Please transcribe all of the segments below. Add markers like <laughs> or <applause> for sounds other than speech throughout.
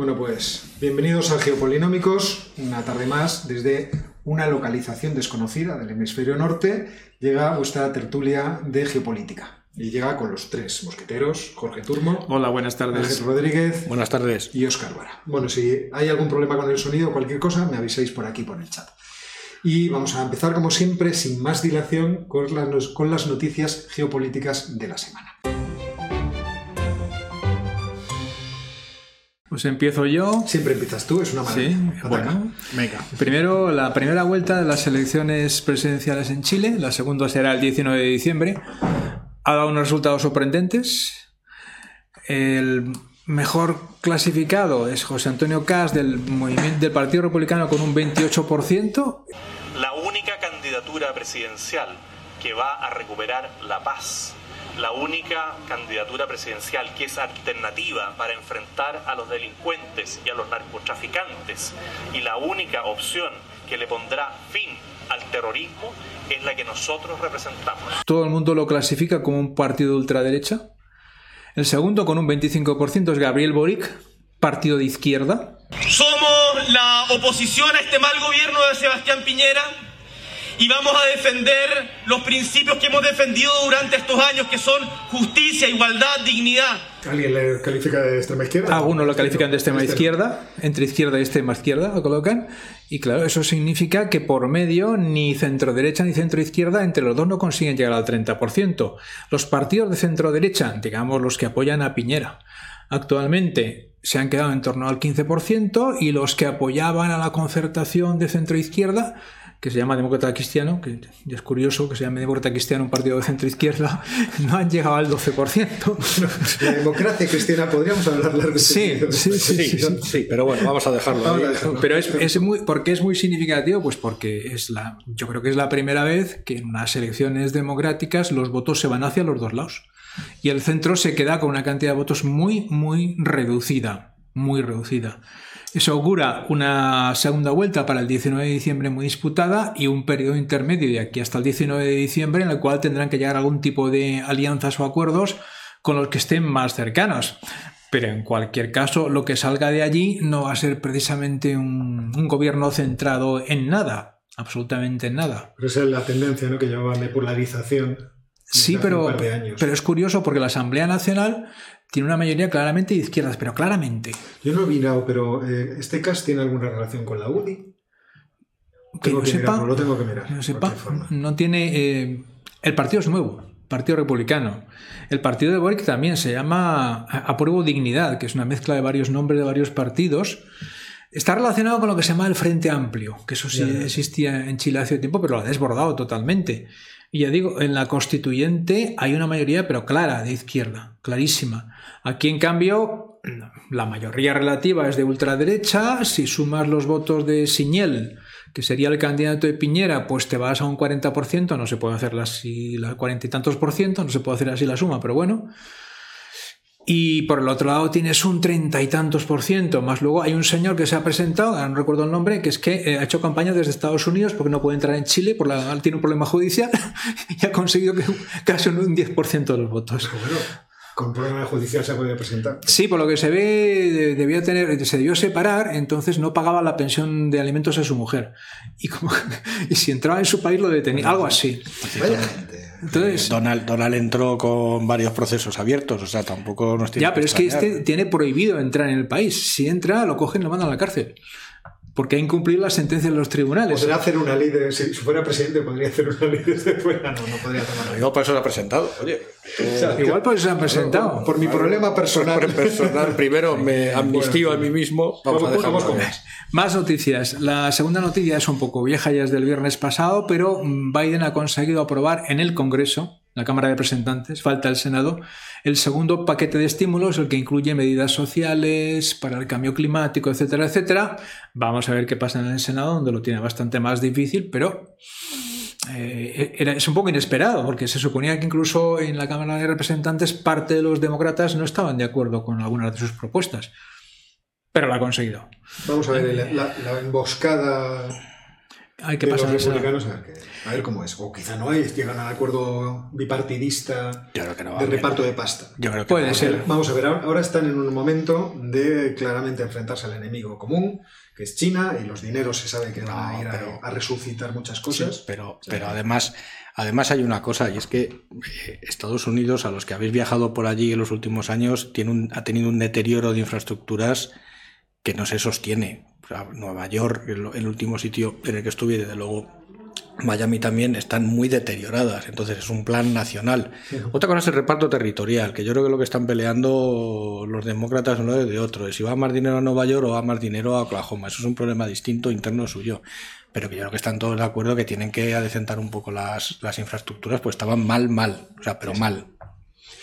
Bueno, pues bienvenidos a Geopolinómicos, una tarde más desde una localización desconocida del hemisferio norte, llega vuestra tertulia de geopolítica. Y llega con los tres mosqueteros, Jorge Turmo. Hola, buenas tardes. Ángel Rodríguez. Buenas tardes. Y Óscar Vara. Bueno, si hay algún problema con el sonido o cualquier cosa, me aviséis por aquí, por el chat. Y vamos a empezar, como siempre, sin más dilación, con las, con las noticias geopolíticas de la semana. Pues empiezo yo. Siempre empiezas tú, es una maravilla. Sí, bueno. Venga. Primero, la primera vuelta de las elecciones presidenciales en Chile, la segunda será el 19 de diciembre ha dado unos resultados sorprendentes. El mejor clasificado es José Antonio Cas del, movimiento, del Partido Republicano con un 28%. La única candidatura presidencial que va a recuperar la paz, la única candidatura presidencial que es alternativa para enfrentar a los delincuentes y a los narcotraficantes y la única opción que le pondrá fin al terrorismo es la que nosotros representamos. Todo el mundo lo clasifica como un partido de ultraderecha. El segundo, con un 25%, es Gabriel Boric, partido de izquierda. Somos la oposición a este mal gobierno de Sebastián Piñera y vamos a defender los principios que hemos defendido durante estos años, que son justicia, igualdad, dignidad. ¿Alguien le califica de extrema izquierda? Algunos lo califican de extrema izquierda, entre izquierda y extrema izquierda lo colocan. Y claro, eso significa que por medio ni centro derecha ni centro izquierda, entre los dos no consiguen llegar al 30%. Los partidos de centro derecha, digamos los que apoyan a Piñera, actualmente se han quedado en torno al 15% y los que apoyaban a la concertación de centro izquierda que se llama Demócrata Cristiano, que es curioso que se llame Demócrata Cristiano, un partido de centro izquierda, <laughs> no han llegado al 12%. <laughs> La democracia cristiana, podríamos hablar largo. Sí, sí, sí, sí, pero bueno, vamos a dejarlo. Pero es, es, muy, ¿por qué es muy significativo? Pues porque es la, yo creo que es la primera vez que en unas elecciones democráticas los votos se van hacia los dos lados. Y el centro se queda con una cantidad de votos muy, muy reducida, muy reducida. Eso augura una segunda vuelta para el 19 de diciembre muy disputada y un periodo intermedio de aquí hasta el 19 de diciembre en el cual tendrán que llegar algún tipo de alianzas o acuerdos con los que estén más cercanos. Pero en cualquier caso, lo que salga de allí no va a ser precisamente un, gobierno centrado en nada, absolutamente en nada. Esa es la tendencia ¿no? que llevaban de polarización. Sí, pero, pero es curioso porque la Asamblea Nacional tiene una mayoría claramente de izquierdas, pero claramente. Yo no he mirado, pero eh, ¿este cast tiene alguna relación con la UDI? Que yo sepa, lo tengo que mirar. No sepa, no tiene. Eh, el partido es nuevo, Partido Republicano. El partido de Boric también se llama Apruebo Dignidad, que es una mezcla de varios nombres de varios partidos. Está relacionado con lo que se llama el Frente Amplio, que eso sí existía en Chile hace tiempo, pero lo ha desbordado totalmente. Y ya digo, en la constituyente hay una mayoría, pero clara, de izquierda, clarísima. Aquí, en cambio, la mayoría relativa es de ultraderecha. Si sumas los votos de Siñel, que sería el candidato de Piñera, pues te vas a un 40%, no se puede hacer así la cuarenta y tantos por ciento, no se puede hacer así la suma, pero bueno. Y por el otro lado tienes un treinta y tantos por ciento, más luego hay un señor que se ha presentado, no recuerdo el nombre, que es que eh, ha hecho campaña desde Estados Unidos porque no puede entrar en Chile, por la, tiene un problema judicial <laughs> y ha conseguido que casi un 10% de los votos con problema judicial se puede presentar. Sí, por lo que se ve, debía tener, se debió separar, entonces no pagaba la pensión de alimentos a su mujer. Y, como, <laughs> y si entraba en su país lo detenía, algo así. Entonces, Donald, Donald entró con varios procesos abiertos, o sea, tampoco nos tiene Ya, pero es que este tiene prohibido entrar en el país. Si entra, lo cogen y lo mandan a la cárcel porque ha incumplido las sentencias de los tribunales. Podría hacer una ley de. Si, fuera presidente, podría hacer una ley desde fuera. No, no podría tomar. Igual por eso se ha presentado. Oye. igual por eso se ha presentado. Por, mi problema personal. personal, primero <laughs> me amnistío a mí mismo. Vamos, a vamos con más. Más noticias. La segunda noticia es un poco vieja, ya es del viernes pasado, pero Biden ha conseguido aprobar en el Congreso la Cámara de Representantes, falta el Senado, el segundo paquete de estímulos, el que incluye medidas sociales para el cambio climático, etcétera, etcétera. Vamos a ver qué pasa en el Senado, donde lo tiene bastante más difícil, pero eh, era, es un poco inesperado, porque se suponía que incluso en la Cámara de Representantes parte de los demócratas no estaban de acuerdo con algunas de sus propuestas. Pero lo ha conseguido. Vamos a ver, la emboscada hay que de pasar los republicanos, a ver, qué- a ver cómo es. O quizá no hay, llegan al acuerdo bipartidista Yo creo que no va de reparto de pasta. Yo creo que Puede no. ser. Vamos a ver, ahora están en un momento de claramente enfrentarse al enemigo común, que es China, y los dineros se sabe que van a ir a- pero- a, resucitar muchas Sí, cosas. pero, pero además, además hay una cosa, y es que eh, Estados Unidos, a los que habéis viajado por allí en los últimos años, tiene un- ha tenido un deterioro de infraestructuras que no se sostiene. O sea, Nueva York, el, el último sitio en el que estuve, desde luego Miami también, están muy deterioradas. Entonces es un plan nacional. Otra cosa es el reparto territorial, que yo creo que lo que están peleando los demócratas uno de otro, es si va más dinero a Nueva York o va más dinero a Oklahoma. Eso es un problema distinto interno suyo. Pero que yo creo que están todos de acuerdo que tienen que adecentar un poco las, las infraestructuras, pues estaban mal, mal. O sea, pero mal.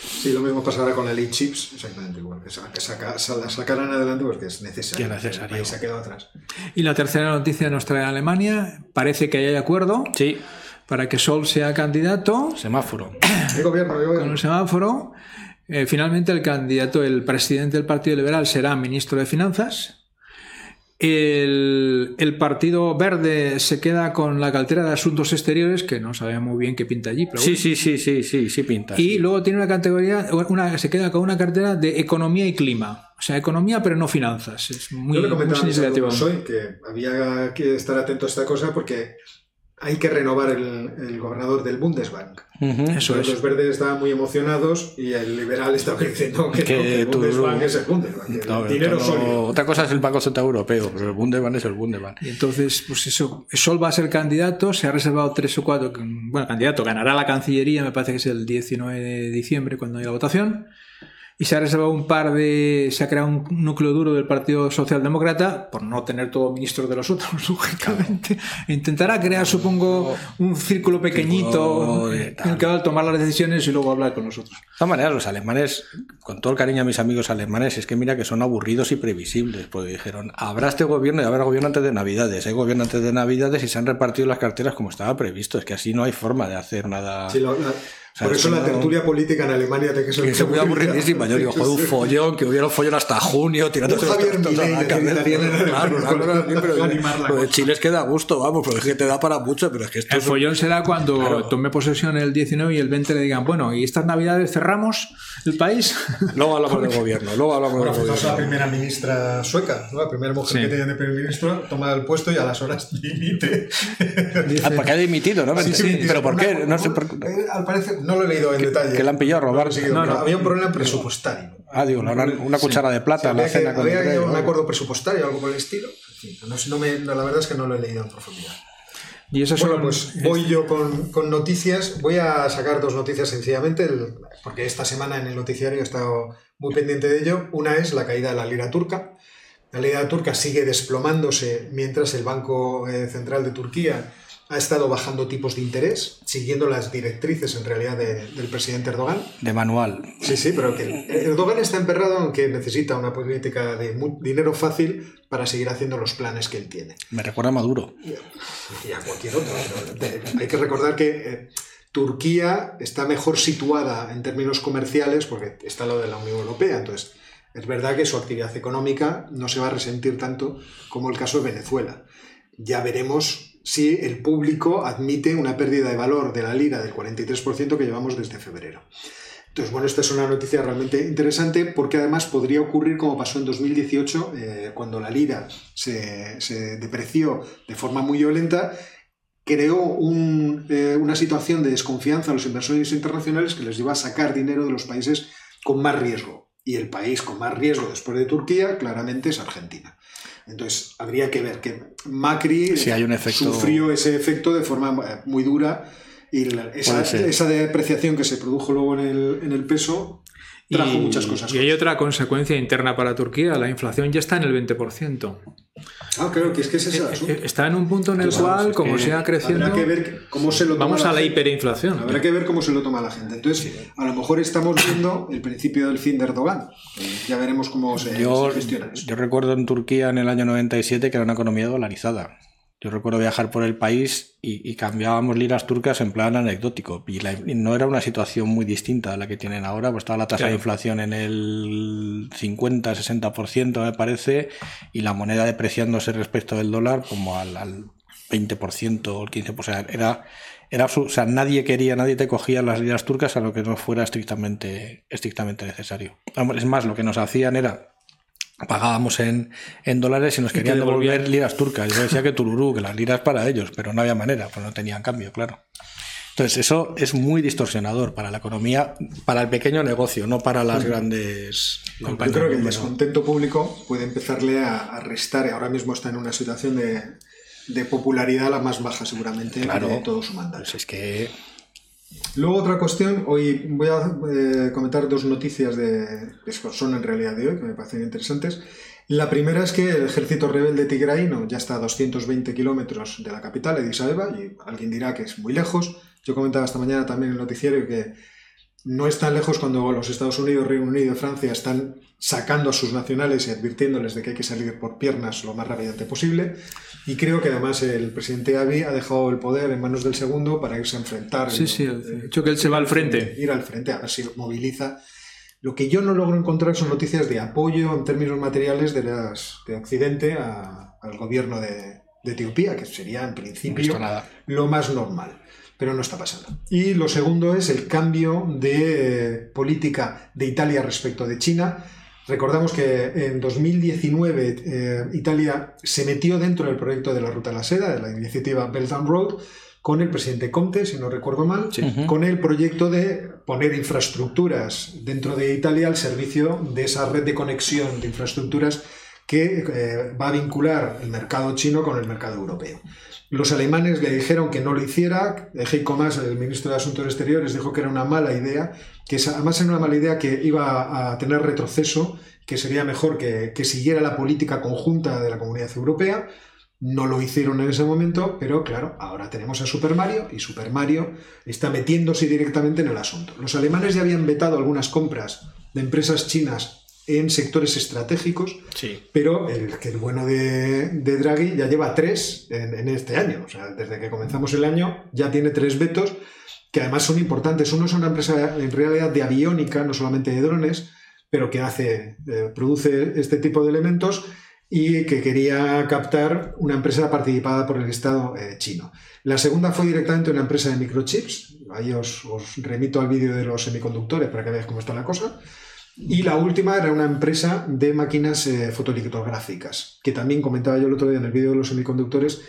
Sí, lo mismo pasará con la ley chips, exactamente igual. Que, sa- que saca- la sacarán adelante porque es necesario. Necesario. El país se ha quedado atrás. Y la tercera noticia nos trae Alemania. Parece que hay acuerdo Sí, para que Sol sea candidato semáforo. El gobierno, el con gobierno. un semáforo. Eh, finalmente, el candidato, el presidente del Partido Liberal, será ministro de Finanzas. El, el Partido Verde se queda con la cartera de Asuntos Exteriores, que no sabemos muy bien qué pinta allí. Pero Sí, bueno. sí, sí, sí, sí, sí pinta. Y sí. luego tiene una categoría, una, se queda con una cartera de Economía y Clima. O sea, economía, pero no finanzas. Es muy, Yo le comentaba significativo. Soy que había que estar atento a esta cosa porque hay que renovar el, el gobernador del Bundesbank. Ujú. Eso Entonces, es. Los verdes estaban muy emocionados y el liberal estaba diciendo que, Que no, que el tú- Bundesbank es el Bundesbank, No, el dinero sólido. Otra cosa es el Banco Central Europeo, pero el Bundesbank es el Bundesbank. Y entonces, pues eso, Sol va a ser candidato, se ha reservado tres o cuatro, bueno, candidato, ganará la Cancillería, me parece que es el 19 de diciembre cuando haya la votación, y se ha reservado un par de, se ha creado un núcleo duro del Partido Socialdemócrata, por no tener todo ministros de los otros, <laughs> lógicamente, intentará crear, supongo, un círculo pequeñito en el que va a tomar las decisiones y luego hablar con nosotros. De todas maneras, los alemanes, con todo el cariño a mis amigos alemanes, es que mira que son aburridos y previsibles, porque dijeron, habrá este gobierno y habrá gobierno antes de Navidades, hay gobierno antes de Navidades y se han repartido las carteras como estaba previsto, es que así no hay forma de hacer nada. Sí, lo- sea, por eso es la tertulia política en Alemania tiene que ser es muy aburridísima. Yo digo, joder, un follón, que hubiera un follón hasta junio, los Javier lo de. Chile es que da gusto, vamos, porque es que te da para mucho, pero es que esto El es un- follón será cuando Claro. tome posesión el 19 y el 20 le digan, bueno, ¿y estas navidades cerramos el país? <laughs> Luego hablamos del gobierno, luego hablamos del fijaos la gobierno. primera ministra sueca, ¿no? la primera mujer Sí. que tiene de primer ministro, toma el puesto y a las horas <laughs> dimite. Ah, porque ha dimitido, ¿no? Sí, sí, pero ¿por qué? una- No sé por eh, Al parecer, no lo he leído en detalle. que la han pillado a robar. No No. Había un problema presupuestario. Ah, digo, una cuchara de plata, había la cena que- había un ¿no? acuerdo presupuestario o algo por el estilo. En fin, no sé, no me- no, la verdad es que no lo he leído en profundidad. Y eso Bueno, son- pues voy yo con, con noticias. Voy a sacar dos noticias sencillamente, el- porque esta semana en el noticiario he estado muy pendiente de ello. Una es la caída de la lira turca. La lira turca sigue desplomándose mientras el Banco eh, Central de Turquía ha estado bajando tipos de interés, siguiendo las directrices en realidad de- del presidente Erdogan. De manual. Sí, sí, pero que Erdogan está emperrado en que necesita una política de dinero fácil para seguir haciendo los planes que él tiene Me recuerda a Maduro. y a cualquier otro. hay que recordar que eh, Turquía está mejor situada en términos comerciales porque está lo de la Unión Europea. Entonces, es verdad que su actividad económica no se va a resentir tanto como el caso de Venezuela. Ya veremos si el público admite una pérdida de valor de la lira del 43% que llevamos desde febrero. Entonces, bueno, esta es una noticia realmente interesante porque además podría ocurrir como pasó en 2018, eh, cuando la lira se, depreció de forma muy violenta, creó eh, una situación de desconfianza a los inversores internacionales que les llevó a sacar dinero de los países con más riesgo. Y el país con más riesgo después de Turquía claramente es Argentina. Entonces, habría que ver que Macri Si hay un efecto- sufrió ese efecto de forma eh, muy dura y la- esa, depreciación que se produjo luego en el, en el peso trajo y, muchas cosas. Y hay otra consecuencia interna para Turquía, la inflación ya está en el 20%. Ah, claro, que es que ese es el asunto. Eh, Está en un punto en el Claro, cual, es como que sea creciendo, Habrá que ver cómo se lo toma vamos a la gente. hiperinflación. Habrá que ver cómo se lo toma la gente. Entonces, a lo mejor estamos viendo el principio del fin de Erdogan. Eh, Ya veremos cómo se, Yo, se gestiona eso. yo recuerdo en Turquía en el año 97 que era una economía dolarizada. Yo recuerdo viajar por el país y, y cambiábamos liras turcas en plan anecdótico. Y, la- y no era una situación muy distinta a la que tienen ahora. Pues estaba la tasa Claro. de inflación en el 50-60%, me parece, y la moneda depreciándose respecto del dólar como al, al 20% o el 15%. Era, era o sea, nadie quería, nadie te cogía las liras turcas a lo que no fuera estrictamente, estrictamente necesario. Es más, lo que nos hacían era pagábamos en, en dólares y nos querían devolver liras turcas. Yo decía que tururú, que las liras para ellos, pero no había manera, pues no tenían cambio, claro. Entonces, eso es muy distorsionador para la economía, para el pequeño negocio, no para las grandes compañías. Yo creo que el descontento público puede empezarle a, restar, y ahora mismo está en una situación de, de popularidad la más baja seguramente de todo su mandato. Pues es que... Luego otra cuestión, hoy voy a eh, comentar dos noticias de, que son en realidad de hoy, que me parecen interesantes. La primera es que el ejército rebelde tigraíno ya está a 220 kilómetros de la capital, Addis Abeba, y alguien dirá que es muy lejos. Yo comentaba esta mañana también en el noticiero que no es tan lejos cuando los Estados Unidos, Reino Unido y Francia están sacando a sus nacionales y advirtiéndoles de que hay que salir por piernas lo más rápidamente posible. Y creo que además el presidente Abiy ha dejado el poder en manos del segundo para irse a enfrentar. Sí, sí, de hecho que él se va al frente. Ir al frente, a ver si moviliza. Lo que yo no logro encontrar son noticias de apoyo en términos materiales de, las, de Occidente al gobierno de, de Etiopía, que sería en principio lo más normal pero no está pasando. Y lo segundo es el cambio de eh, política de Italia respecto de China. Recordamos que en 2019 eh, Italia se metió dentro del proyecto de la Ruta de la Seda, de la iniciativa Belt and Road, con el presidente Conte, si no recuerdo mal, con el proyecto de poner infraestructuras dentro de Italia al servicio de esa red de conexión de infraestructuras que eh, va a vincular el mercado chino con el mercado europeo. Los alemanes le dijeron que no lo hiciera. Heiko Maas, el ministro de Asuntos Exteriores, dijo que era una mala idea, que además era una mala idea que iba a tener retroceso, que sería mejor que, siguiera la política conjunta de la Comunidad Europea. No lo hicieron en ese momento, pero claro, ahora tenemos a Super Mario y Super Mario está metiéndose directamente en el asunto. Los alemanes ya habían vetado algunas compras de empresas chinas en sectores estratégicos, pero el, que el bueno de, Draghi ya lleva tres en, este año. O sea, desde que comenzamos el año ya tiene tres vetos que además son importantes. Uno es una empresa en realidad de aviónica, no solamente de drones, pero que hace, eh, produce este tipo de elementos y que quería captar una empresa participada por el Estado eh, chino. La segunda fue directamente una empresa de microchips. Ahí os, remito al vídeo de los semiconductores para que veáis cómo está la cosa. Y la última era una empresa de máquinas eh, que también comentaba yo el otro día en el vídeo de los semiconductores,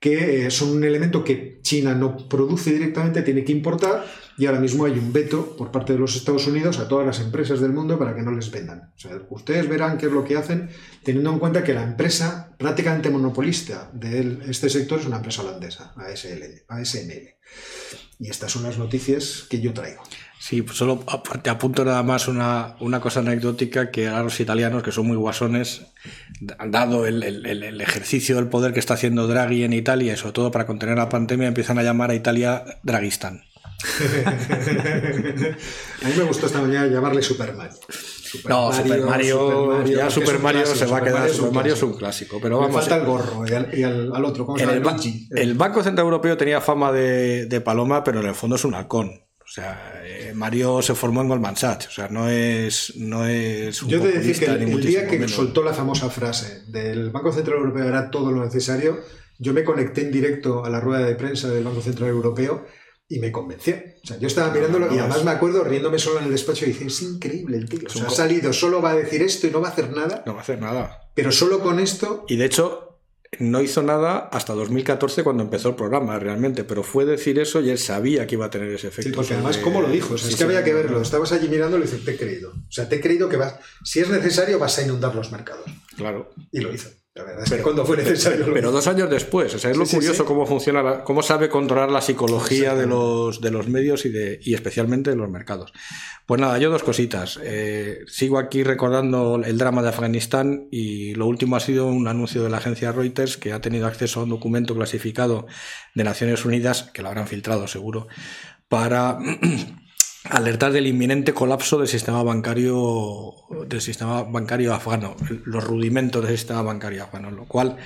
que eh, son un elemento que China no produce directamente, tiene que importar, y ahora mismo hay un veto por parte de los Estados Unidos a todas las empresas del mundo para que no les vendan. O sea, ustedes verán qué es lo que hacen, teniendo en cuenta que la empresa prácticamente monopolista de este sector es una empresa holandesa, ASL, ASML. Y estas son las noticias que yo traigo. Sí, pues solo te apunto nada más una, una, cosa anecdótica que a los italianos, que son muy guasones, dado el, el, ejercicio del poder que está haciendo Draghi en Italia y sobre todo para contener la pandemia, empiezan a llamar a Italia Draghistán. <laughs> a mí me gustó esta mañana llamarle Super Mario. no, Super Mario, ya Super Mario se va a quedar. Super Mario es un clásico. Pero vamos, falta el gorro y al, otro. ¿cómo se llama? El, el, Banco Central Europeo tenía fama de, de paloma, pero en el fondo es un halcón. O sea, eh, Mario se formó en Goldman Sachs, o sea, no es, no es un Yo te decir que el, día que soltó la famosa frase del Banco Central Europeo era todo lo necesario, yo me conecté en directo a la rueda de prensa del Banco Central Europeo y me convenció. O sea, yo estaba mirándolo y además me acuerdo riéndome solo en el despacho y dije, es increíble el tío. O sea, ha salido, solo va a decir esto y no va a hacer nada. No va a hacer nada. Pero solo con esto... Y de hecho, no hizo nada hasta 2014 cuando empezó el programa realmente, pero fue decir eso y él sabía que iba a tener ese efecto. Sí, porque además, ¿cómo lo dijo? es que había que verlo. Estabas allí mirando y le dices, te he creído. O sea, te he creído que vas, si es necesario, vas a inundar los mercados. Claro. Y lo hizo. La verdad es que cuando fue necesario. Pero, dos años después, o sea, es lo curioso cómo funciona, cómo sabe controlar la psicología de los, de los medios y, de, y especialmente de los mercados. Pues nada, yo dos cositas. Eh, sigo aquí recordando el drama de Afganistán y lo último ha sido un anuncio de la agencia Reuters que ha tenido acceso a un documento clasificado de Naciones Unidas, que lo habrán filtrado seguro, para <clears throat> alertar del inminente colapso del sistema bancario del sistema bancario afgano, los rudimentos del sistema bancario afgano, lo cual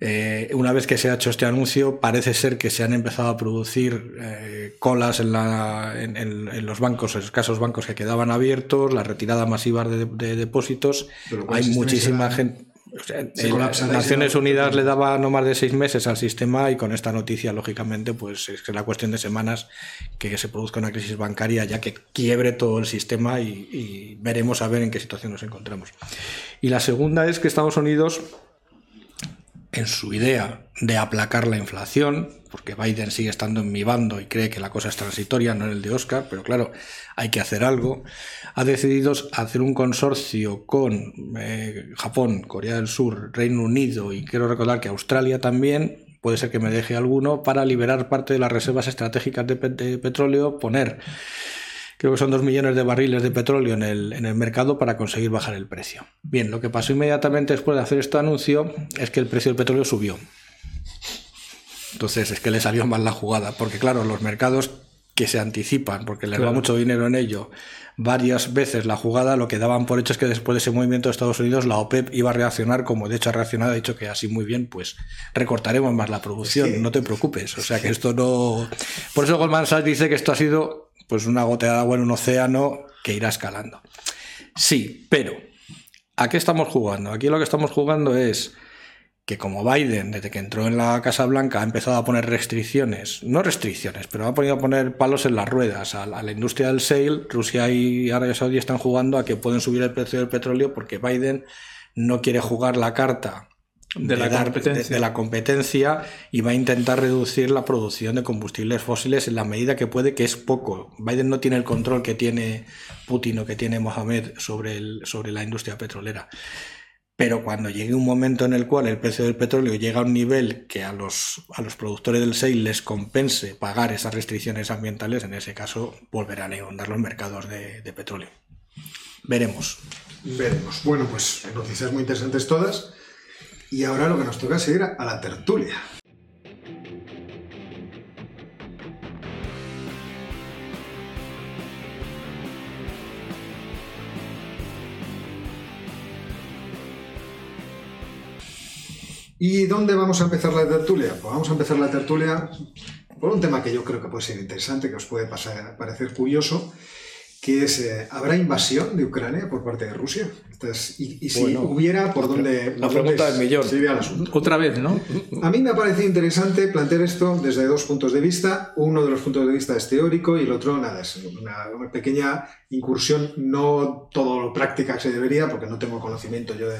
eh, una vez que se ha hecho este anuncio, parece ser que se han empezado a producir eh, colas en, la, en, los bancos, en los escasos bancos que quedaban abiertos, la retirada masiva de, depósitos. Hay muchísima gente Se colapsa la Naciones. Unidas le daba no más de seis meses al sistema y con esta noticia, lógicamente, pues es la cuestión de semanas que se produzca una crisis bancaria ya que quiebre todo el sistema y, y veremos a ver en qué situación nos encontramos. Y la segunda es que Estados Unidos, en su idea de aplacar la inflación, porque Biden sigue estando en mi bando y cree que la cosa es transitoria, no en el de Oscar, pero claro, hay que hacer algo, ha decidido hacer un consorcio con eh, Japón, Corea del Sur, Reino Unido y quiero recordar que Australia también, puede ser que me deje alguno, para liberar parte de las reservas estratégicas de, pe- de petróleo, poner, creo que son dos millones de barriles de petróleo en el, en el mercado para conseguir bajar el precio. Bien, lo que pasó inmediatamente después de hacer este anuncio es que el precio del petróleo subió. Entonces es que le salió mal la jugada, porque claro, los mercados que se anticipan, porque les va mucho dinero en ello, varias veces la jugada, lo que daban por hecho es que después de ese movimiento de Estados Unidos, la OPEP iba a reaccionar, como de hecho ha reaccionado, ha dicho que así muy bien, pues recortaremos más la producción, Sí. no te preocupes. O sea que esto no. Por eso Goldman Sachs dice que esto ha sido pues una gota de agua en un océano que irá escalando. Sí, pero ¿a qué estamos jugando? Aquí lo que estamos jugando es que como Biden, desde que entró en la Casa Blanca, ha empezado a poner restricciones, no restricciones, pero ha podido poner palos en las ruedas a, la industria del shale, Rusia y Arabia Saudí están jugando a que pueden subir el precio del petróleo porque Biden no quiere jugar la carta De la competencia. de- de la competencia y va a intentar reducir la producción de combustibles fósiles en la medida que puede, que es poco. Biden no tiene el control que tiene Putin o que tiene Mohamed sobre, el, sobre la industria petrolera. Pero cuando llegue un momento en el cual el precio del petróleo llega a un nivel que a los, a los productores del shale les compense pagar esas restricciones ambientales, en ese caso volverán a inundar los mercados de, de petróleo. Veremos. Veremos. Bueno, pues noticias muy interesantes todas. Y ahora lo que nos toca es ir a la tertulia. ¿Y dónde vamos a empezar la tertulia? Pues vamos a empezar la tertulia por un tema que yo creo que puede ser interesante, que os puede pasar- parecer curioso, que es, eh, ¿habrá invasión de Ucrania por parte de Rusia? Entonces, y, y si Bueno, hubiera, ¿por dónde? la pregunta del millón. se el asunto? Otra vez, ¿no? A mí me ha parecido interesante plantear esto desde dos puntos de vista. Uno de los puntos de vista es teórico y el otro, nada, es una, una pequeña incursión, no todo lo práctica que se debería, porque no tengo conocimiento yo de,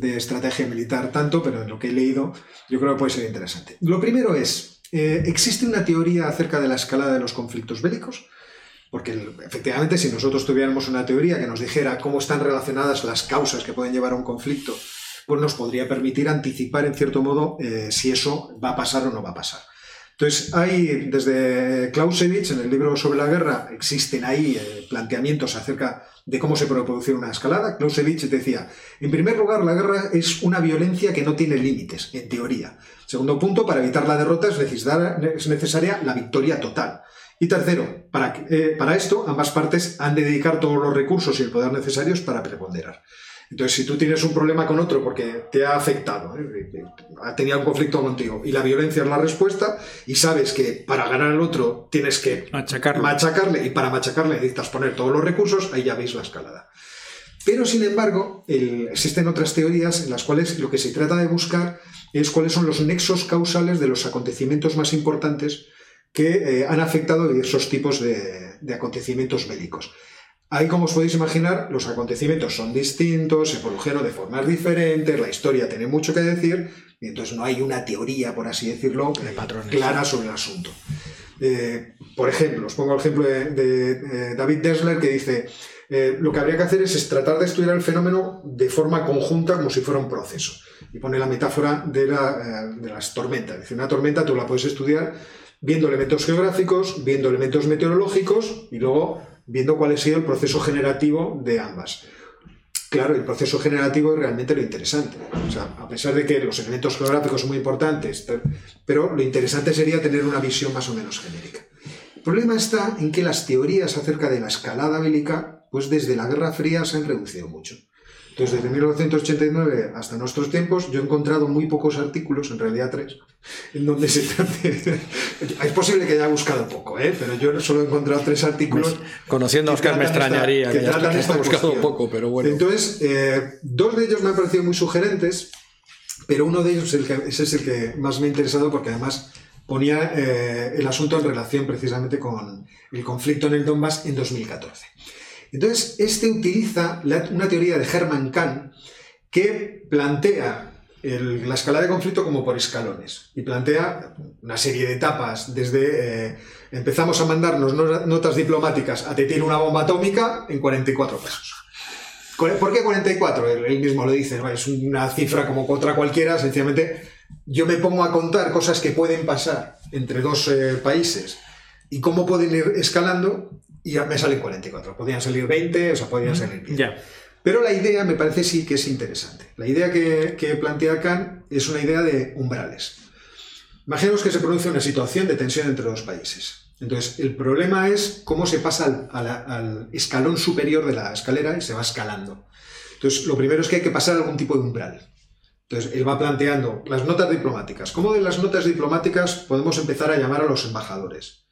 de estrategia militar tanto, pero en lo que he leído yo creo que puede ser interesante. Lo primero es, eh, ¿existe una teoría acerca de la escalada de los conflictos bélicos? Porque efectivamente, si nosotros tuviéramos una teoría que nos dijera cómo están relacionadas las causas que pueden llevar a un conflicto, pues nos podría permitir anticipar, en cierto modo, eh, si eso va a pasar o no va a pasar. Entonces, hay desde Clausewitz, en el libro sobre la guerra, existen ahí eh, planteamientos acerca de cómo se puede producir una escalada. Clausewitz decía, en primer lugar, la guerra es una violencia que no tiene límites, en teoría. Segundo punto, para evitar la derrota es necesaria la victoria total. Y tercero, para, eh, para esto ambas partes han de dedicar todos los recursos y el poder necesarios para preponderar. Entonces, si tú tienes un problema con otro porque te ha afectado, ¿eh? ha tenido un conflicto contigo y la violencia es la respuesta y sabes que para ganar al otro tienes que Machacarlo. machacarle y para machacarle necesitas poner todos los recursos, ahí ya veis la escalada. Pero, sin embargo, el- existen otras teorías en las cuales lo que se trata de buscar es cuáles son los nexos causales de los acontecimientos más importantes que eh, han afectado a diversos tipos de, de acontecimientos bélicos. Ahí, como os podéis imaginar, los acontecimientos son distintos, se produjeron de formas diferentes, la historia tiene mucho que decir, y entonces no hay una teoría, por así decirlo, patrones. clara sobre el asunto. Eh, por ejemplo, os pongo el ejemplo de, de, eh, David Dessler que dice, eh, lo que habría que hacer es, es tratar de estudiar el fenómeno de forma conjunta como si fuera un proceso. Y pone la metáfora de, la, de las tormentas. Dice, una tormenta tú la puedes estudiar viendo elementos geográficos, viendo elementos meteorológicos y luego viendo cuál ha sido el proceso generativo de ambas. Claro, el proceso generativo es realmente lo interesante. O sea, a pesar de que los elementos geográficos son muy importantes, te- pero lo interesante sería tener una visión más o menos genérica. El problema está en que las teorías acerca de la escalada bélica, pues desde la Guerra Fría se han reducido mucho. Entonces, desde 1989 hasta nuestros tiempos, yo he encontrado muy pocos artículos, en realidad tres, en donde se trate... <laughs> es posible que haya buscado poco, ¿eh? pero yo solo he encontrado tres artículos... Conociendo a Oscar me extrañaría que, hayas buscado poco, pero bueno. Entonces, eh, dos de ellos me han parecido muy sugerentes, pero uno de ellos, ese es el que más me ha interesado porque además ponía eh, el asunto en relación precisamente con el conflicto en el Donbass en 2014. Entonces, este utiliza una teoría de Hermann Kahn que plantea la escala de conflicto como por escalones y plantea una serie de etapas desde eh, empezamos a mandarnos notas diplomáticas a te tiene una bomba atómica en 44 pasos. ¿Por qué 44? Él, mismo lo dice, es una cifra como contra cualquiera, sencillamente yo me pongo a contar cosas que pueden pasar entre dos eh, países y cómo pueden ir escalando y me salen 44. Podían salir 20, o sea, podían salir 10. Pero la idea me parece sí que es interesante. La idea que, plantea Kant es una idea de umbrales. Imaginemos que se produce una situación de tensión entre dos países. Entonces, el problema es cómo se pasa al, escalón superior de la escalera y se va escalando. Entonces, lo primero es que hay que pasar algún tipo de umbral. Entonces, él va planteando las notas diplomáticas. ¿Cómo de las notas diplomáticas podemos empezar a llamar a los embajadores?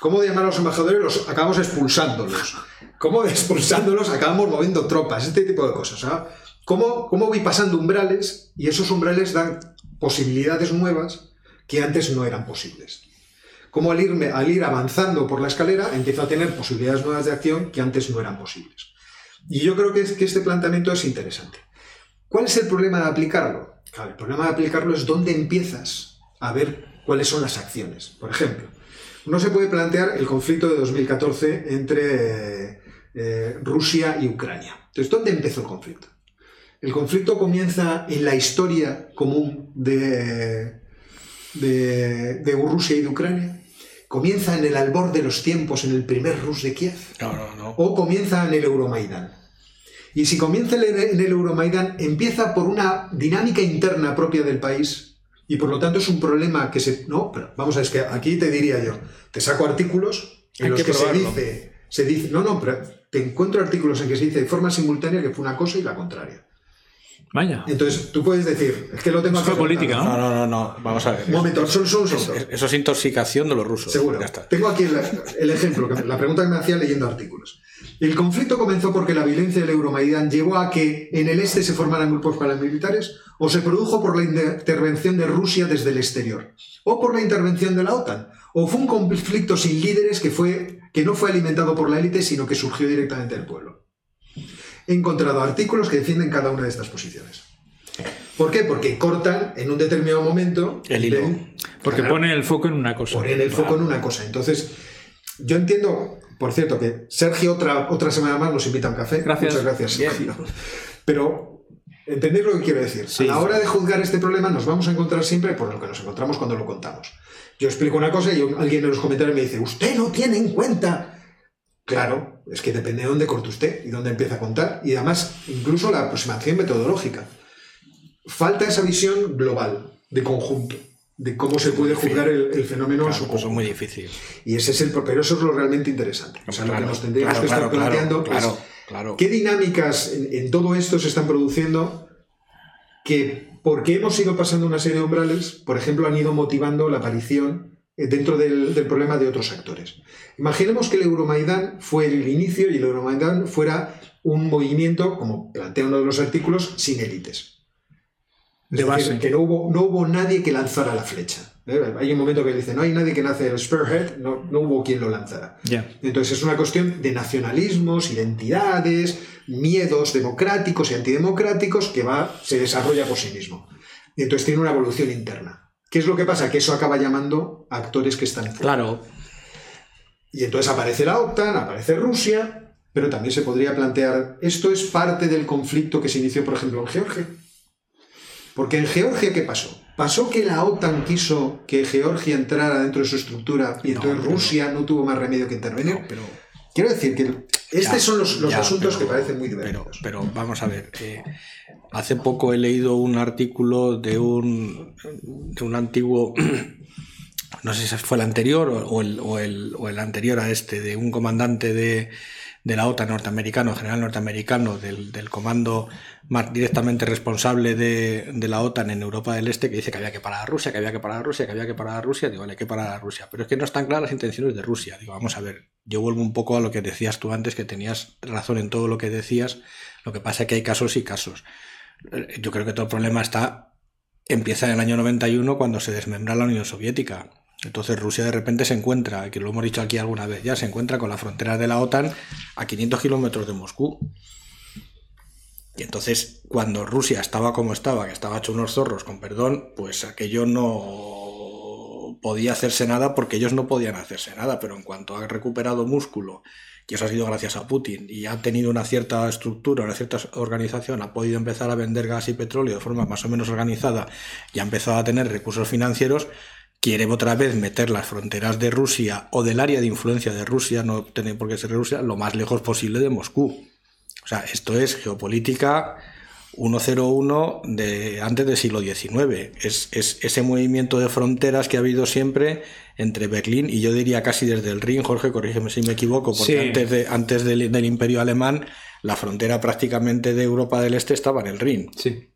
¿Cómo llamar a los embajadores los acabamos expulsándolos? ¿Cómo expulsándolos acabamos moviendo tropas? Este tipo de cosas. ¿Cómo, ¿Cómo voy pasando umbrales y esos umbrales dan posibilidades nuevas que antes no eran posibles? ¿Cómo al, irme, al ir avanzando por la escalera empiezo a tener posibilidades nuevas de acción que antes no eran posibles? Y yo creo que, que este planteamiento es interesante. ¿Cuál es el problema de aplicarlo? el problema de aplicarlo es dónde empiezas a ver cuáles son las acciones. Por ejemplo, no se puede plantear el conflicto de 2014 entre eh, Rusia y Ucrania. Entonces, ¿dónde empezó el conflicto? El conflicto comienza en la historia común de, de, Rusia y de Ucrania. ¿Comienza en el albor de los tiempos, en el primer Rus de Kiev? No, no, no. ¿O comienza en el Euromaidán? Y si comienza en el Euromaidán, empieza por una dinámica interna propia del país y por lo tanto es un problema que se... No, pero vamos a ver, es que aquí te diría yo, te saco artículos en los que, se dice, se dice... No, no, pero te encuentro artículos en que se dice de forma simultánea que fue una cosa y la contraria. Vaya. Entonces, tú puedes decir, es que lo tengo aquí. política, ¿no? No, no, no, no, vamos a ver. Un momento, solo, solo, Eso es intoxicación de los rusos. Seguro. Ya está. Tengo aquí el, ejemplo, la pregunta que me hacía leyendo artículos. El conflicto comenzó porque la violencia del Euromaidan llevó a que en el este se formaran grupos paramilitares o se produjo por la intervención de Rusia desde el exterior o por la intervención de la OTAN o fue un conflicto sin líderes que, fue, que no fue alimentado por la élite sino que surgió directamente del pueblo. He encontrado artículos que defienden cada una de estas posiciones. ¿Por qué? Porque cortan en un determinado momento el hilo. porque ponen el foco en una cosa. Ponen el foco en una cosa. Entonces, yo entiendo por cierto, que Sergio otra, otra semana más nos invita a un café. Gracias. Muchas gracias, Sergio. <laughs> Pero entendéis lo que quiero decir. A la hora de juzgar este problema nos vamos a encontrar siempre por lo que nos encontramos cuando lo contamos. Yo explico una cosa y alguien en los comentarios me dice, usted no tiene en cuenta. Claro, es que depende de dónde corte usted y dónde empieza a contar. Y además, incluso la aproximación metodológica. Falta esa visión global, de conjunto de cómo se puede juzgar el, fenómeno claro, pues es muy difícil. Y ese es el pero eso es lo realmente interesante. O sea, lo que nos tendríamos que estar planteando es qué dinámicas en, todo esto se están produciendo que, porque hemos ido pasando una serie de umbrales, por ejemplo, han ido motivando la aparición eh, dentro del, del problema de otros actores. Imaginemos que el Euromaidán fue el inicio y el Euromaidán fuera un movimiento, como plantea uno de los artículos, sin élites de base. que no hubo, no hubo nadie que lanzara la flecha. ¿eh? Hay un momento que dice, no hay nadie que nace el spearhead, no, no hubo quien lo lanzara. Entonces es una cuestión de nacionalismos, identidades, miedos democráticos y antidemocráticos que va, se desarrolla por sí mismo. Y entonces tiene una evolución interna. ¿Qué es lo que pasa? Que eso acaba llamando a actores que están fuera. Claro. Y entonces aparece la OTAN, aparece Rusia, pero también se podría plantear, esto es parte del conflicto que se inició, por ejemplo, en Georgia porque en Georgia, ¿qué pasó? ¿Pasó que la OTAN quiso que Georgia entrara dentro de su estructura y entonces Rusia no tuvo más remedio que intervenir? pero, Quiero decir que estos son los, asuntos que parecen muy divertidos. Pero, vamos a ver, eh, hace poco he leído un artículo de un, de un antiguo, <clears throat> no sé si fue el anterior o el, o el, o el anterior a este, de un comandante de, de la OTAN norteamericano, general norteamericano, del, del comando más directamente responsable de, de, la OTAN en Europa del Este, que dice que había que parar a Rusia, que había que parar a Rusia, que había que parar a Rusia. Digo, vale, hay que parar a Rusia. Pero es que no están claras las intenciones de Rusia. Digo, vamos a ver, yo vuelvo un poco a lo que decías tú antes, que tenías razón en todo lo que decías. Lo que pasa es que hay casos y casos. Yo creo que todo el problema está, empieza en el año 91 cuando se desmembra la Unión Soviética entonces Rusia de repente se encuentra, que lo hemos dicho aquí alguna vez ya, se encuentra con la frontera de la OTAN a 500 kilómetros de Moscú. Y entonces, cuando Rusia estaba como estaba, que estaba hecho unos zorros, con perdón, pues aquello no podía hacerse nada porque ellos no podían hacerse nada, pero en cuanto ha recuperado músculo, y eso ha sido gracias a Putin, y ha tenido una cierta estructura, una cierta organización, ha podido empezar a vender gas y petróleo de forma más o menos organizada y ha empezado a tener recursos financieros, quiere otra vez meter las fronteras de Rusia o del área de influencia de Rusia, no tiene por qué ser Rusia, lo más lejos posible de Moscú. O sea, esto es geopolítica 101 de antes del siglo XIX. Es, es, ese movimiento de fronteras que ha habido siempre entre Berlín y yo diría casi desde el Rin, Jorge, corrígeme si me equivoco, porque antes, de, antes del, del, imperio alemán la frontera prácticamente de Europa del Este estaba en el Rin. Sí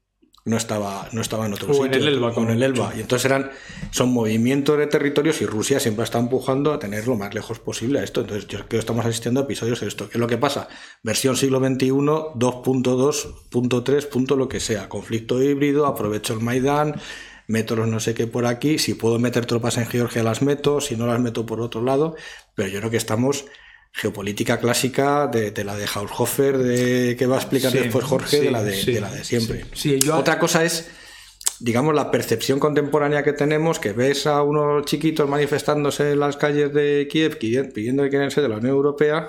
no estaba, no estaba en otro o sitio. en el Elba. Con el Elba. Y entonces eran, son movimientos de territorios y Rusia siempre está empujando a tener lo más lejos posible a esto. Entonces yo creo que estamos asistiendo a episodios de esto. ¿Qué es lo que pasa? Versión siglo XXI, 2.2.3. Punto lo que sea. Conflicto híbrido, aprovecho el Maidán, meto los no sé qué por aquí. Si puedo meter tropas en Georgia las meto, si no las meto por otro lado. Pero yo creo que estamos geopolítica clásica de, de, la de Haushofer, de, que va a explicar sí, después Jorge, sí, de, la de, sí, de, la de siempre. Yo... Otra cosa es, digamos, la percepción contemporánea que tenemos, que ves a unos chiquitos manifestándose en las calles de Kiev pidiendo que quieren ser de la Unión Europea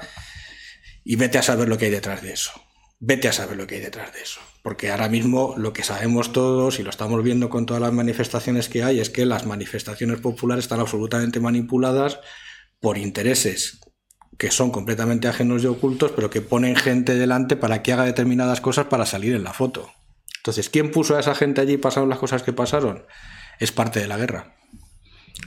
y vete a saber lo que hay detrás de eso. Vete a saber lo que hay detrás de eso. Porque ahora mismo lo que sabemos todos y lo estamos viendo con todas las manifestaciones que hay es que las manifestaciones populares están absolutamente manipuladas por intereses que son completamente ajenos y ocultos, pero que ponen gente delante para que haga determinadas cosas para salir en la foto. Entonces, ¿quién puso a esa gente allí y pasaron las cosas que pasaron? Es parte de la guerra.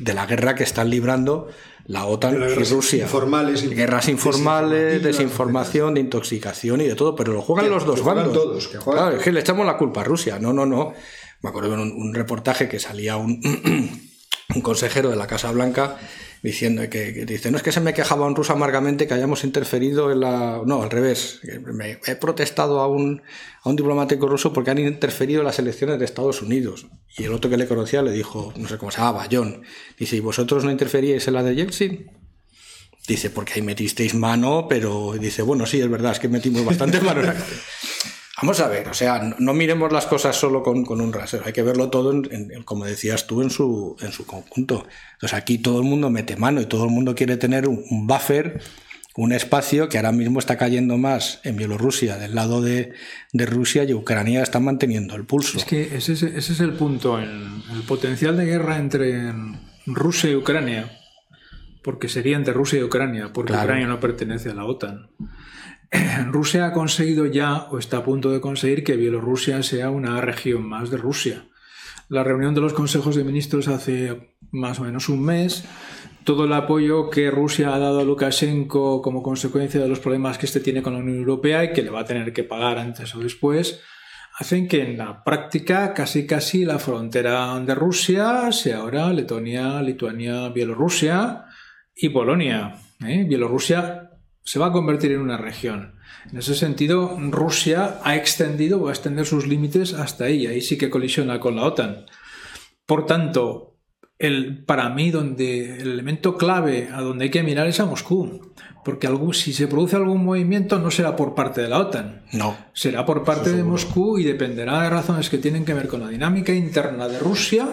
De la guerra que están librando la OTAN y Rusia. Informales, guerras informales, desinformación, de intoxicación y de todo, pero lo juegan que, los dos que juegan bandos. Todos, que juegan claro, es que le echamos la culpa a Rusia. No, no, no. Me acuerdo de un, un reportaje que salía un, <clears throat> un consejero de la Casa Blanca diciendo que, que, dice, no es que se me quejaba un ruso amargamente que hayamos interferido en la... No, al revés. Me, he protestado a un, a un diplomático ruso porque han interferido en las elecciones de Estados Unidos. Y el otro que le conocía le dijo, no sé cómo se llamaba, John. Dice, ¿y vosotros no interferíais en la de Yeltsin? Dice, porque ahí metisteis mano, pero dice, bueno, sí, es verdad, es que metimos bastante mano. <laughs> Vamos a ver, o sea, no, no miremos las cosas solo con, con, un rasero, hay que verlo todo, en, en, como decías tú, en su, en su conjunto. Entonces aquí todo el mundo mete mano y todo el mundo quiere tener un, un buffer, un espacio que ahora mismo está cayendo más en Bielorrusia, del lado de, de Rusia y Ucrania está manteniendo el pulso. Es que ese es, ese es el punto, el, el potencial de guerra entre Rusia y Ucrania, porque sería entre Rusia y Ucrania, porque claro. Ucrania no pertenece a la OTAN. <clears throat> Rusia ha conseguido ya, o está a punto de conseguir, que Bielorrusia sea una región más de Rusia. La reunión de los consejos de ministros hace más o menos un mes, todo el apoyo que Rusia ha dado a Lukashenko como consecuencia de los problemas que este tiene con la Unión Europea y que le va a tener que pagar antes o después, hacen que en la práctica casi casi la frontera de Rusia sea ahora Letonia, Lituania, Bielorrusia y Polonia. ¿eh? Bielorrusia se va a convertir en una región. En ese sentido, Rusia ha extendido o va a extender sus límites hasta ahí. Ahí sí que colisiona con la OTAN. Por tanto, el, para mí, donde el elemento clave a donde hay que mirar es a Moscú. Porque algún, si se produce algún movimiento, no será por parte de la OTAN. No. Será por parte de Moscú y dependerá de razones que tienen que ver con la dinámica interna de Rusia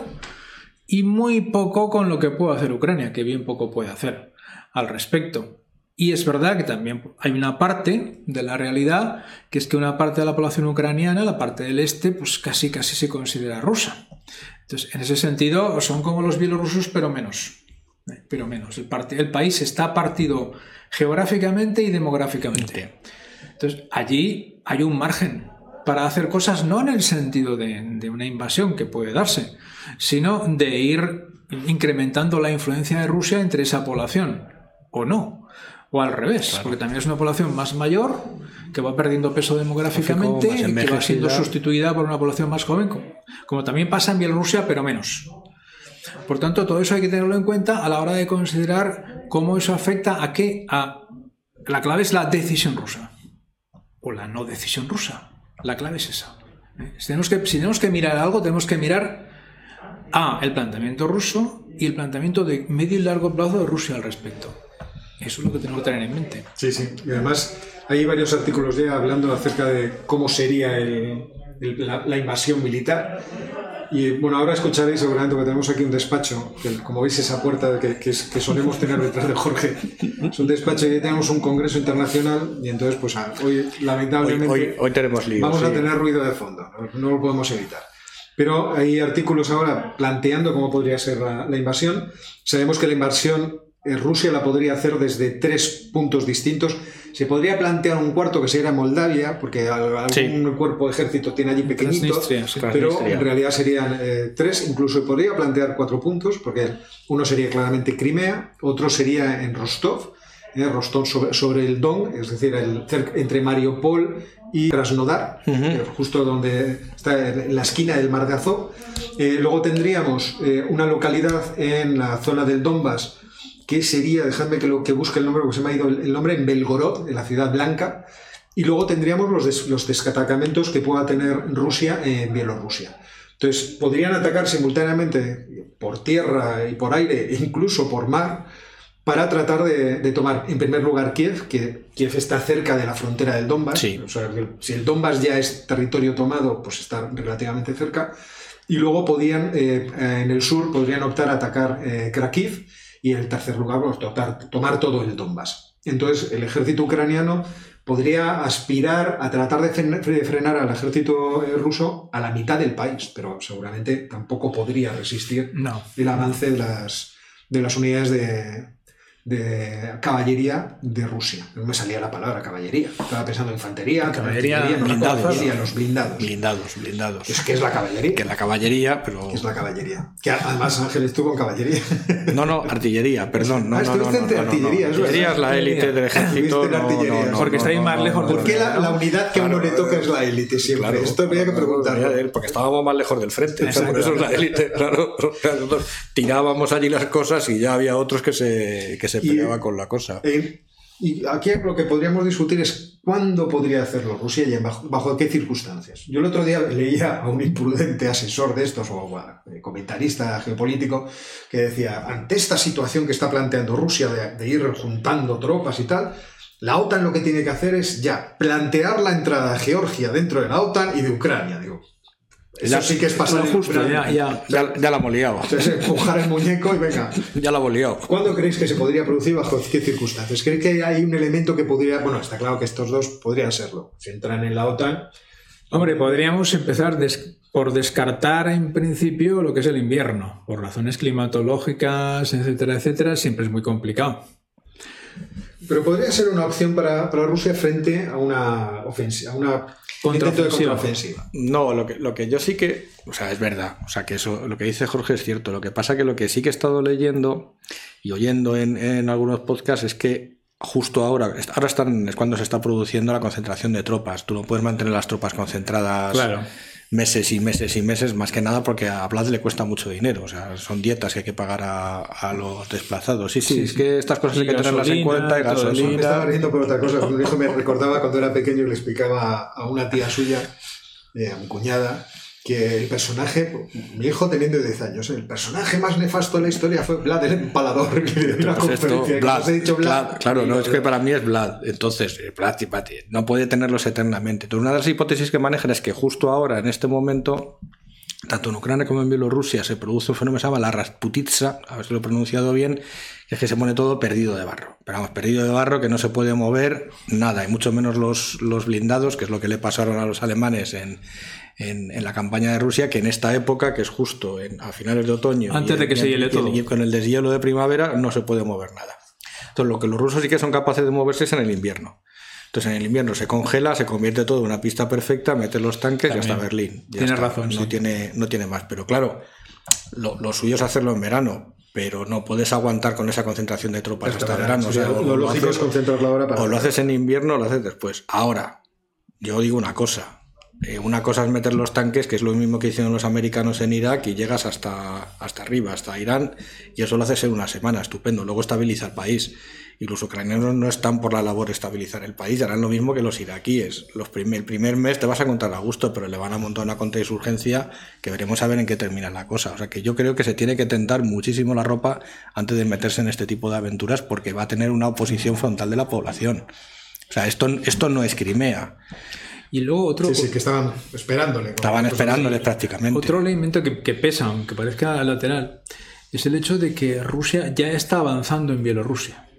y muy poco con lo que puede hacer Ucrania, que bien poco puede hacer al respecto. Y es verdad que también hay una parte de la realidad, que es que una parte de la población ucraniana, la parte del este, pues casi casi se considera rusa. Entonces, en ese sentido, son como los bielorrusos, pero menos. Pero menos. El, país está partido geográficamente y demográficamente. Entonces, allí hay un margen para hacer cosas no en el sentido de, de una invasión que puede darse, sino de ir incrementando la influencia de Rusia entre esa población, o no o al revés, porque también es una población más mayor que va perdiendo peso demográficamente y que va siendo sustituida por una población más joven, como, como también pasa en Bielorrusia, pero menos. Por tanto, todo eso hay que tenerlo en cuenta a la hora de considerar cómo eso afecta a qué. A, la clave es la decisión rusa o la no decisión rusa. La clave es esa. ¿eh? Si tenemos que, si tenemos que mirar algo, tenemos que mirar a el planteamiento ruso y el planteamiento de medio y largo plazo de Rusia al respecto. Eso es lo que tenemos que tener en mente. Sí, sí. Y además hay varios artículos ya hablando acerca de cómo sería el- el- la, la invasión militar. Y bueno, ahora escucharéis seguramente que tenemos aquí un despacho, que como veis esa puerta que, que que solemos tener detrás de Jorge, es un despacho y ahí tenemos un congreso internacional y entonces pues ah, hoy Hoy, lamentablemente hoy, hoy tenemos líos. vamos a sí. tener ruido de fondo, no, lo podemos evitar. Pero hay artículos ahora planteando cómo podría ser la, la invasión. Sabemos que la invasión Rusia la podría hacer desde tres puntos distintos. Se podría plantear un cuarto que sería Moldavia, porque al- algún Sí. cuerpo de ejército tiene allí pequeñito, pero en realidad serían eh, tres. Incluso podría plantear cuatro puntos, porque uno sería claramente Crimea, otro sería en Rostov, eh, Rostov sobre, sobre el Don, es decir, el, entre Mariupol y Krasnodar, eh, justo donde está en la esquina del Mar de Azov. Eh, luego tendríamos eh, una localidad en la zona del Donbass que sería, dejadme que, lo, que busque el nombre, porque se me ha ido el, el nombre, en Belgorod, en la ciudad blanca. Y luego tendríamos los, des- los desatacamentos que pueda tener Rusia en Bielorrusia. Entonces, podrían atacar simultáneamente por tierra y por aire, e incluso por mar, para tratar de, de tomar, en primer lugar, Kiev, que Kiev está cerca de la frontera del Donbass. Sí. O sea, si el Donbass ya es territorio tomado, pues está relativamente cerca. Y luego podían, eh, eh, en el sur, podrían optar a atacar eh, Kharkiv y en el tercer lugar, pues, totar- tomar todo el Donbass. Entonces, el ejército ucraniano podría aspirar a tratar de frenar al ejército eh, ruso a la mitad del país, pero seguramente tampoco podría resistir No. el avance de las, de las unidades de, de caballería de Rusia. No me salía la palabra caballería. Estaba pensando en infantería, Caballería, blindados. caballería, los blindados. Blindados, blindados. Es que es la caballería. Que la caballería, pero. Es la caballería. Que además Ángel estuvo en caballería. No, no, artillería, perdón. No, Ah, no, no, estuviste no, no, no, artillería, no. es. Artillería es la élite del ejército. No, artillería. no, no, Porque no, estáis no, más no, lejos ¿Por qué la, la unidad que a uno le toca es la élite siempre? Claro, Esto habría que claro, claro, Porque estábamos más lejos del frente. o sea, por eso es la élite. Claro, nosotros tirábamos allí las cosas y ya había otros que se, que se Y- peleaban con la cosa. Eh, y aquí lo que podríamos discutir es cuándo podría hacerlo Rusia y bajo, bajo qué circunstancias. Yo el otro día leía a un imprudente asesor de estos o bueno, eh, comentarista geopolítico que decía, ante esta situación que está planteando Rusia de, de ir juntando tropas y tal, la OTAN lo que tiene que hacer es ya plantear la entrada de Georgia dentro de la OTAN y de Ucrania. Digo, eso Ya, sí que es pasar ya, ya. Ya, ya la hemos liado. O sea, es empujar el muñeco y venga. Ya la hemos liado. ¿Cuándo creéis que se podría producir? ¿Bajo qué circunstancias? ¿Creéis que hay un elemento que podría.? Bueno, está claro que estos dos podrían serlo. Si entran en la OTAN. Hombre, podríamos empezar des- por descartar en principio lo que es el invierno. Por razones climatológicas, etcétera, etcétera, siempre es muy complicado. Pero podría ser una opción para, para Rusia frente a una ofensiva, a una Contraofensiva. contraofensiva. No, lo que, lo que yo sí que. O sea, es verdad. O sea, que eso, lo que dice Jorge es cierto. Lo que pasa que lo que sí que he estado leyendo y oyendo en, en algunos podcasts es que justo ahora, ahora están, es cuando se está produciendo la concentración de tropas. Tú no puedes mantener las tropas concentradas Claro. Meses y meses y meses, más que nada porque a Vlad le cuesta mucho dinero. O sea, son dietas que hay que pagar a, a los desplazados. Sí, sí, Sí, es sí. que estas cosas hay que tenerlas en gasolina, cuenta. Y eso. Me gasolina. estaba riendo por otra cosa. Mi hijo me recordaba cuando era pequeño y le explicaba a una tía suya, eh, a mi cuñada, que el personaje, mi hijo teniendo 10 años, el personaje más nefasto de la historia fue Vlad el Empalador. claro, no, es que para mí es Vlad. Entonces, eh, Vlad, y Pati, no puede tenerlos eternamente. Entonces, una de las hipótesis que manejan es que justo ahora, en este momento, tanto en Ucrania como en Bielorrusia, se produce un fenómeno que se llama la Rasputitsa, a ver si lo he pronunciado bien, que es que se pone todo perdido de barro. Pero vamos, perdido de barro que no se puede mover nada, y mucho menos los, los blindados, que es lo que le pasaron a los alemanes en, en, en la campaña de Rusia, que en esta época, que es justo en, a finales de otoño, Antes y de que se y hiele y todo. y con el deshielo de primavera no se puede mover nada. Entonces, lo que los rusos sí que son capaces de moverse es en el invierno. Entonces, en el invierno se congela, se convierte todo en una pista perfecta, mete los tanques y hasta. Berlín. Ya Tienes está. razón, No, sí. tiene, no tiene más. Pero claro, lo, lo suyo es hacerlo en verano. pero no puedes aguantar con esa concentración de tropas hasta, verano. O sea, lo, lógico haces- es concentrarla ahora para. o lo haces en invierno o lo haces después. Ahora, yo digo una cosa. Eh, una cosa es meter los tanques, que es lo mismo que hicieron los americanos en Irak, y llegas hasta, hasta arriba, hasta Irán, y eso lo haces en una semana, estupendo. Luego estabiliza el país. Y los ucranianos no están por la labor de estabilizar el país, harán lo mismo que los iraquíes. Los el primer mes te vas a encontrar a gusto, pero le van a montar una contrainsurgencia que veremos a ver en qué termina la cosa. O sea que yo creo que se tiene que tentar muchísimo la ropa antes de meterse en este tipo de aventuras, porque va a tener una oposición frontal de la población. O sea, esto, esto no es Crimea. Y luego otro, Sí, sí, que estaban esperándole. Estaban esperándoles prácticamente. otro elemento que, que pesa, aunque parezca lateral, es el hecho de que Rusia ya está avanzando en Bielorrusia.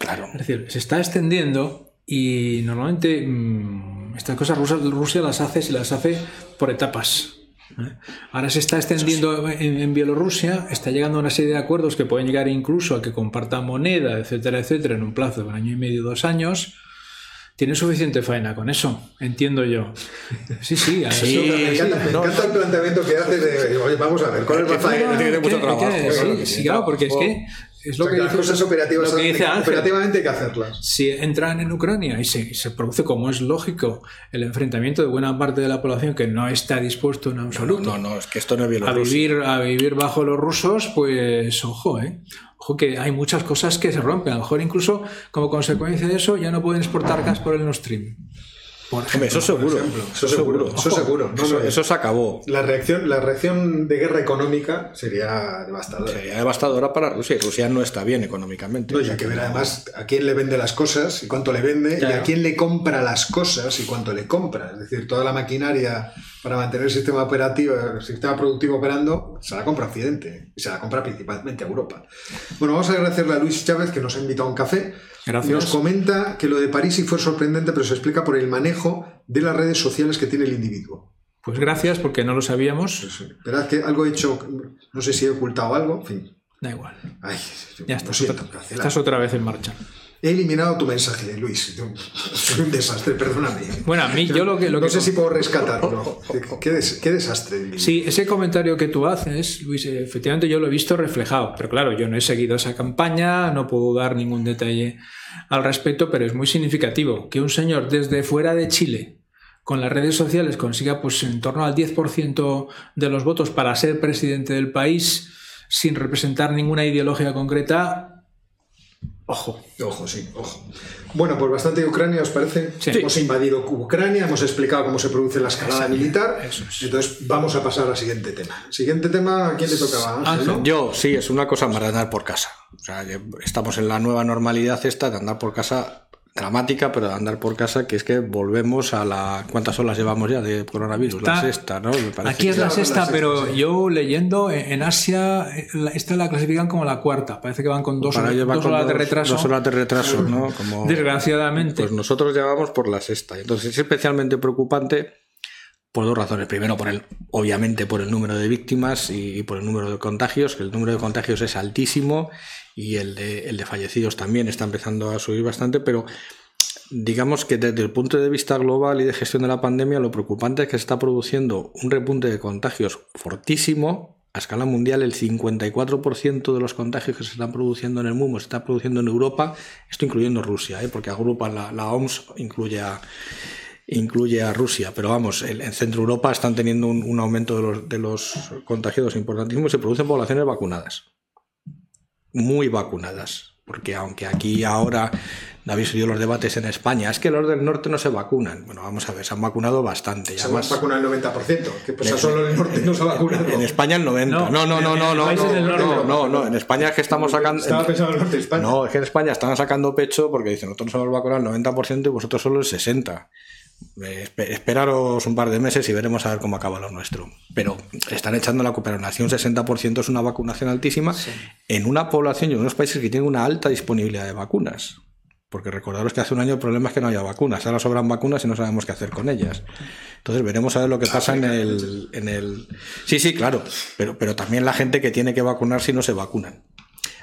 Claro. Es decir, se está extendiendo y normalmente mm, estas cosas Rusia, Rusia las hace, se las hace por etapas. ¿eh? Ahora se está extendiendo en, en Bielorrusia, está llegando a una serie de acuerdos que pueden llegar incluso a que compartan moneda, etcétera, etcétera, en un plazo de un año y medio, dos años. Tiene suficiente faena con eso, entiendo yo. Sí, sí, a Sí, eso- Me encanta, me no, encanta el planteamiento que haces de, oye, vamos a ver, ¿cuál es la faena? tiene ¿Qué- mucho trabajo, sí, que sí, claro, porque es trabajo. que es O lo sea, que las dice, cosas operativas lo que dice Ángel. operativamente hay que hacerlas. si entran en Ucrania y se, se produce, como es lógico, el enfrentamiento de buena parte de la población que no está dispuesto en No, absoluto no, no, es que esto no es a, vivir, a vivir bajo los rusos, pues ojo, ¿eh? Ojo que hay muchas cosas que se rompen. A lo mejor incluso como consecuencia de eso ya no pueden exportar gas por el Nord Stream. Por Hombre, ejemplo. eso seguro. ejemplo, Eso eso seguro, seguro. eso Ojo, seguro. No, eso, no, eso se acabó. La reacción, la reacción de guerra económica sería devastadora. Sería devastadora para Rusia y Rusia no está bien económicamente. No, y hay que ver además a quién le vende las cosas y cuánto le vende, y a quién le compra las cosas y cuánto le compra. Es decir, toda la maquinaria para mantener el sistema operativo, el sistema productivo operando, se la compra Occidente y se la compra principalmente a Europa. Bueno, vamos a agradecerle a Luis Chávez que nos ha invitado a un café. Gracias. Y nos comenta que lo de París sí fue sorprendente, pero se explica por el manejo de las redes sociales que tiene el individuo. Pues gracias porque no lo sabíamos. Verás que algo he hecho, no sé si he ocultado algo, en fin. Da igual. Ay, Ya estás, siento, otra, estás otra vez en marcha. He eliminado tu mensaje, Luis. Soy un desastre, perdóname. Bueno, a mí yo lo que... Lo no que sé si puedo rescatarlo. Qué, des- qué desastre. Sí, ese comentario que tú haces, Luis, efectivamente yo lo he visto reflejado, pero claro, yo no he seguido esa campaña, no puedo dar ningún detalle al respecto, pero es muy significativo que un señor desde fuera de Chile, con las redes sociales, consiga pues en torno al 10% de los votos para ser presidente del país sin representar ninguna ideología concreta. Ojo. Ojo, sí, ojo. Bueno, pues bastante de Ucrania, ¿os parece? Sí. Hemos invadido Ucrania, hemos explicado cómo se produce la escalada militar. eso es. Entonces, vamos a pasar al siguiente tema. Siguiente tema, ¿a quién le tocaba? Ángel, Ángel. ¿no? Yo, sí, es una cosa más de andar por casa. O sea, estamos en la nueva normalidad esta de andar por casa dramática, pero de andar por casa, que es que volvemos a la... ¿Cuántas horas llevamos ya de coronavirus? la sexta, ¿no? Me Aquí es la sexta, pero sí. yo leyendo en en Asia, eh, esta la clasifican como la cuarta. Parece que van con dos, Para horas- dos con horas de dos- retraso. Dos horas de retraso, ¿no? Como... <laughs> Desgraciadamente. Pues nosotros llevamos por la sexta. Entonces es especialmente preocupante por dos razones. Primero, por el, obviamente por el número de víctimas y por el número de contagios, que el número de contagios es altísimo y el de, el de fallecidos también está empezando a subir bastante, pero digamos que desde el punto de vista global y de gestión de la pandemia, lo preocupante es que se está produciendo un repunte de contagios fortísimo. A escala mundial, el 54% de los contagios que se están produciendo en el mundo se está produciendo en Europa, esto incluyendo Rusia, ¿eh? porque agrupa la, la OMS, incluye a, incluye a Rusia, pero vamos, en, en Centro Europa están teniendo un, un aumento de los, de los contagiados importantísimo y se producen poblaciones vacunadas, muy vacunadas, porque aunque aquí ahora habéis oído los debates en España, es que los del norte no se vacunan. Bueno, vamos a ver, se han vacunado bastante. Se además- vacuna el 90%, que pues solo el norte no se ha vacunado. en España el 90. No, No, no, no, no, no, no, no, no, en España es que estamos sacando Estaba pensando en el norte de España. no, es que en España están sacando pecho porque dicen, nosotros hemos vacunado el 90% y vosotros solo el 60%. Espe- esperaros un par de meses y veremos a ver cómo acaba lo nuestro. Pero están echando la cooperación, 60% es una vacunación altísima en una población y en unos países que tienen una alta disponibilidad de vacunas. Porque recordaros que hace un año el problema es que no había vacunas. Ahora sobran vacunas y no sabemos qué hacer con ellas. Entonces veremos a ver lo que pasa en el, en el... Sí, sí, claro. Pero, pero también la gente que tiene que vacunar si no se vacunan.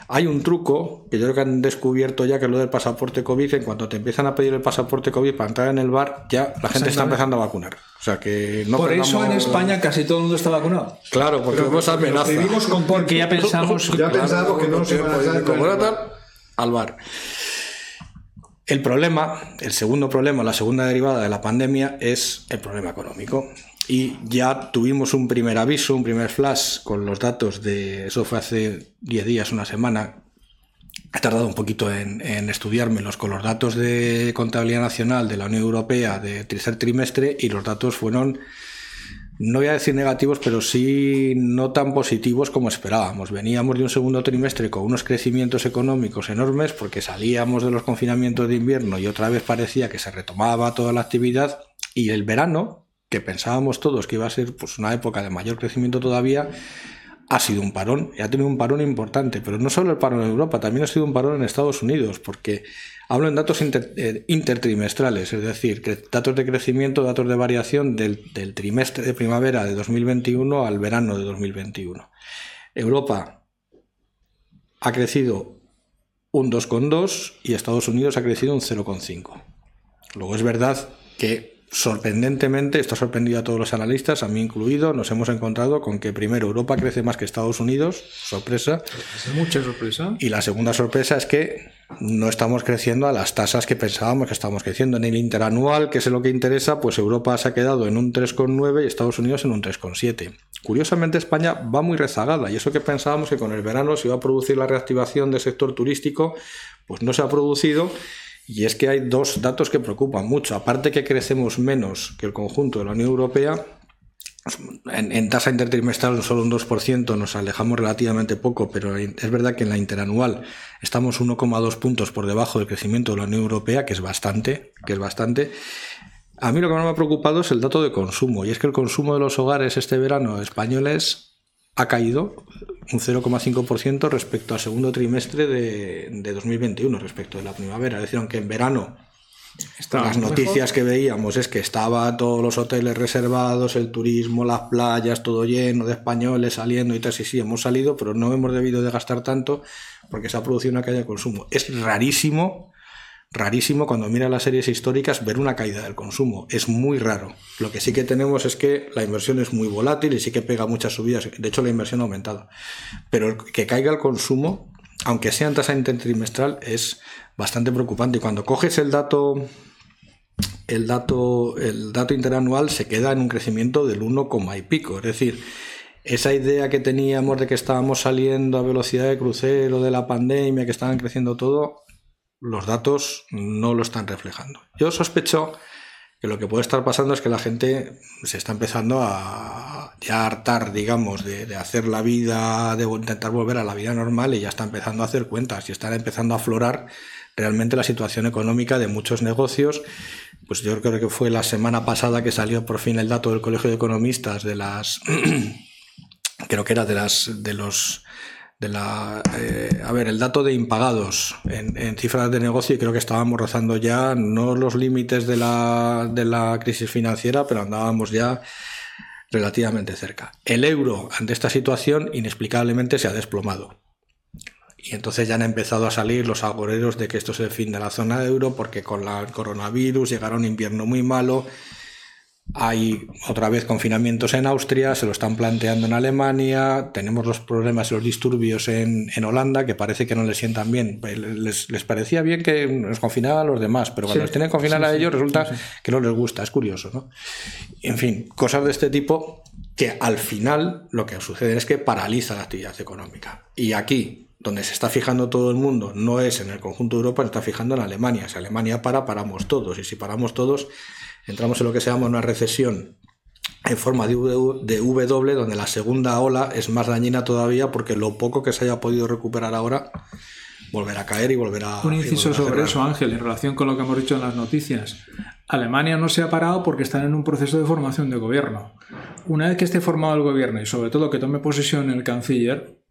Hay un truco que yo creo que han descubierto ya que es lo del pasaporte COVID, en cuanto te empiezan a pedir el pasaporte COVID para entrar en el bar, ya la gente está empezando a vacunar. O sea que no Por eso en España casi todo el mundo está vacunado. Claro, porque vemos amenaza. Con Porque ya pensamos ya pensamos que no se van a dar como al bar. El problema, el segundo problema, la segunda derivada de la pandemia es el problema económico. Y ya tuvimos un primer aviso, un primer flash con los datos de, eso fue hace 10 días, una semana. He tardado un poquito en, en estudiármelos con los datos de contabilidad nacional de la Unión Europea de tercer trimestre y los datos fueron no voy a decir negativos, pero sí no tan positivos como esperábamos. Veníamos de un segundo trimestre con unos crecimientos económicos enormes porque salíamos de los confinamientos de invierno y otra vez parecía que se retomaba toda la actividad y el verano, que pensábamos todos que iba a ser pues, una época de mayor crecimiento todavía, ha sido un parón y ha tenido un parón importante, pero no solo el parón en Europa, también ha sido un parón en Estados Unidos, porque hablo en datos eh, intertrimestrales, es decir, datos de crecimiento, datos de variación del trimestre de primavera de 2021 al verano de 2021. Europa ha crecido un 2,2 y Estados Unidos ha crecido un 0,5. Luego es verdad que sorprendentemente, esto ha sorprendido a todos los analistas, a mí incluido, nos hemos encontrado con que primero Europa crece más que Estados Unidos, sorpresa, Es mucha sorpresa. y la segunda sorpresa es que no estamos creciendo a las tasas que pensábamos que estábamos creciendo. En el interanual, que es lo que interesa, pues Europa se ha quedado en un 3,9 y Estados Unidos en un 3,7. Curiosamente España va muy rezagada y eso que pensábamos que con el verano se iba a producir la reactivación del sector turístico, pues no se ha producido. Y es que hay dos datos que preocupan mucho. Aparte que crecemos menos que el conjunto de la Unión Europea, en, tasa intertrimestral solo un 2%, nos alejamos relativamente poco, pero es verdad que en la interanual estamos 1,2 puntos por debajo del crecimiento de la Unión Europea, que es bastante, que es bastante. A mí lo que más me ha preocupado es el dato de consumo, y es que el consumo de los hogares este verano españoles ha caído un 0,5% respecto al segundo trimestre de, de 2021, respecto de la primavera. Es decir, aunque en verano las noticias que veíamos es que estaba todos los hoteles reservados, el turismo, las playas, todo lleno de españoles saliendo y tal. Sí, sí, hemos salido, pero no hemos debido de gastar tanto porque se ha producido una caída de consumo. Es rarísimo, rarísimo cuando mira las series históricas ver una caída del consumo. Es muy raro. Lo que sí que tenemos es que la inversión es muy volátil y sí que pega muchas subidas. De hecho, la inversión ha aumentado. Pero que caiga el consumo, aunque sea en tasa intertrimestral, es bastante preocupante. Y cuando coges el dato, el dato, el dato interanual se queda en un crecimiento del 1, y pico. Es decir, esa idea que teníamos de que estábamos saliendo a velocidad de crucero de la pandemia, que estaban creciendo todo, los datos no lo están reflejando. Yo sospecho que lo que puede estar pasando es que la gente se está empezando a ya hartar, digamos, de, hacer la vida, de intentar volver a la vida normal y ya está empezando a hacer cuentas y están empezando a aflorar realmente la situación económica de muchos negocios. Pues yo creo que fue la semana pasada que salió por fin el dato del Colegio de Economistas de las, <clears throat> creo que era de las, de los, de la, eh, a ver, el dato de impagados en, en, cifras de negocio y creo que estábamos rozando ya no los límites de la, de la crisis financiera, pero andábamos ya relativamente cerca. El euro ante esta situación inexplicablemente se ha desplomado. Y entonces ya han empezado a salir los agoreros de que esto es el fin de la zona euro porque con la, el coronavirus llegará un invierno muy malo. Hay otra vez confinamientos en Austria, se lo están planteando en Alemania, tenemos los problemas y los disturbios en, en, Holanda que parece que no les sientan bien. Les, les parecía bien que nos confinaran a los demás, pero cuando sí, les tienen que confinar sí, a ellos sí, resulta que no les gusta, es curioso. ¿no? En fin, cosas de este tipo que al final lo que sucede es que paraliza la actividad económica. Y aquí, donde se está fijando todo el mundo, no es en el conjunto de Europa, se está fijando en Alemania. Si Alemania para, paramos todos. Y si paramos todos, entramos en lo que se llama una recesión en forma de W, de w, donde la segunda ola es más dañina todavía porque lo poco que se haya podido recuperar ahora volverá a caer y volverá Un inciso a sobre eso, Ángel, en relación con lo que hemos dicho en las noticias. Alemania no se ha parado porque están en un proceso de formación de gobierno. Una vez que esté formado el gobierno y sobre todo que tome posesión el canciller,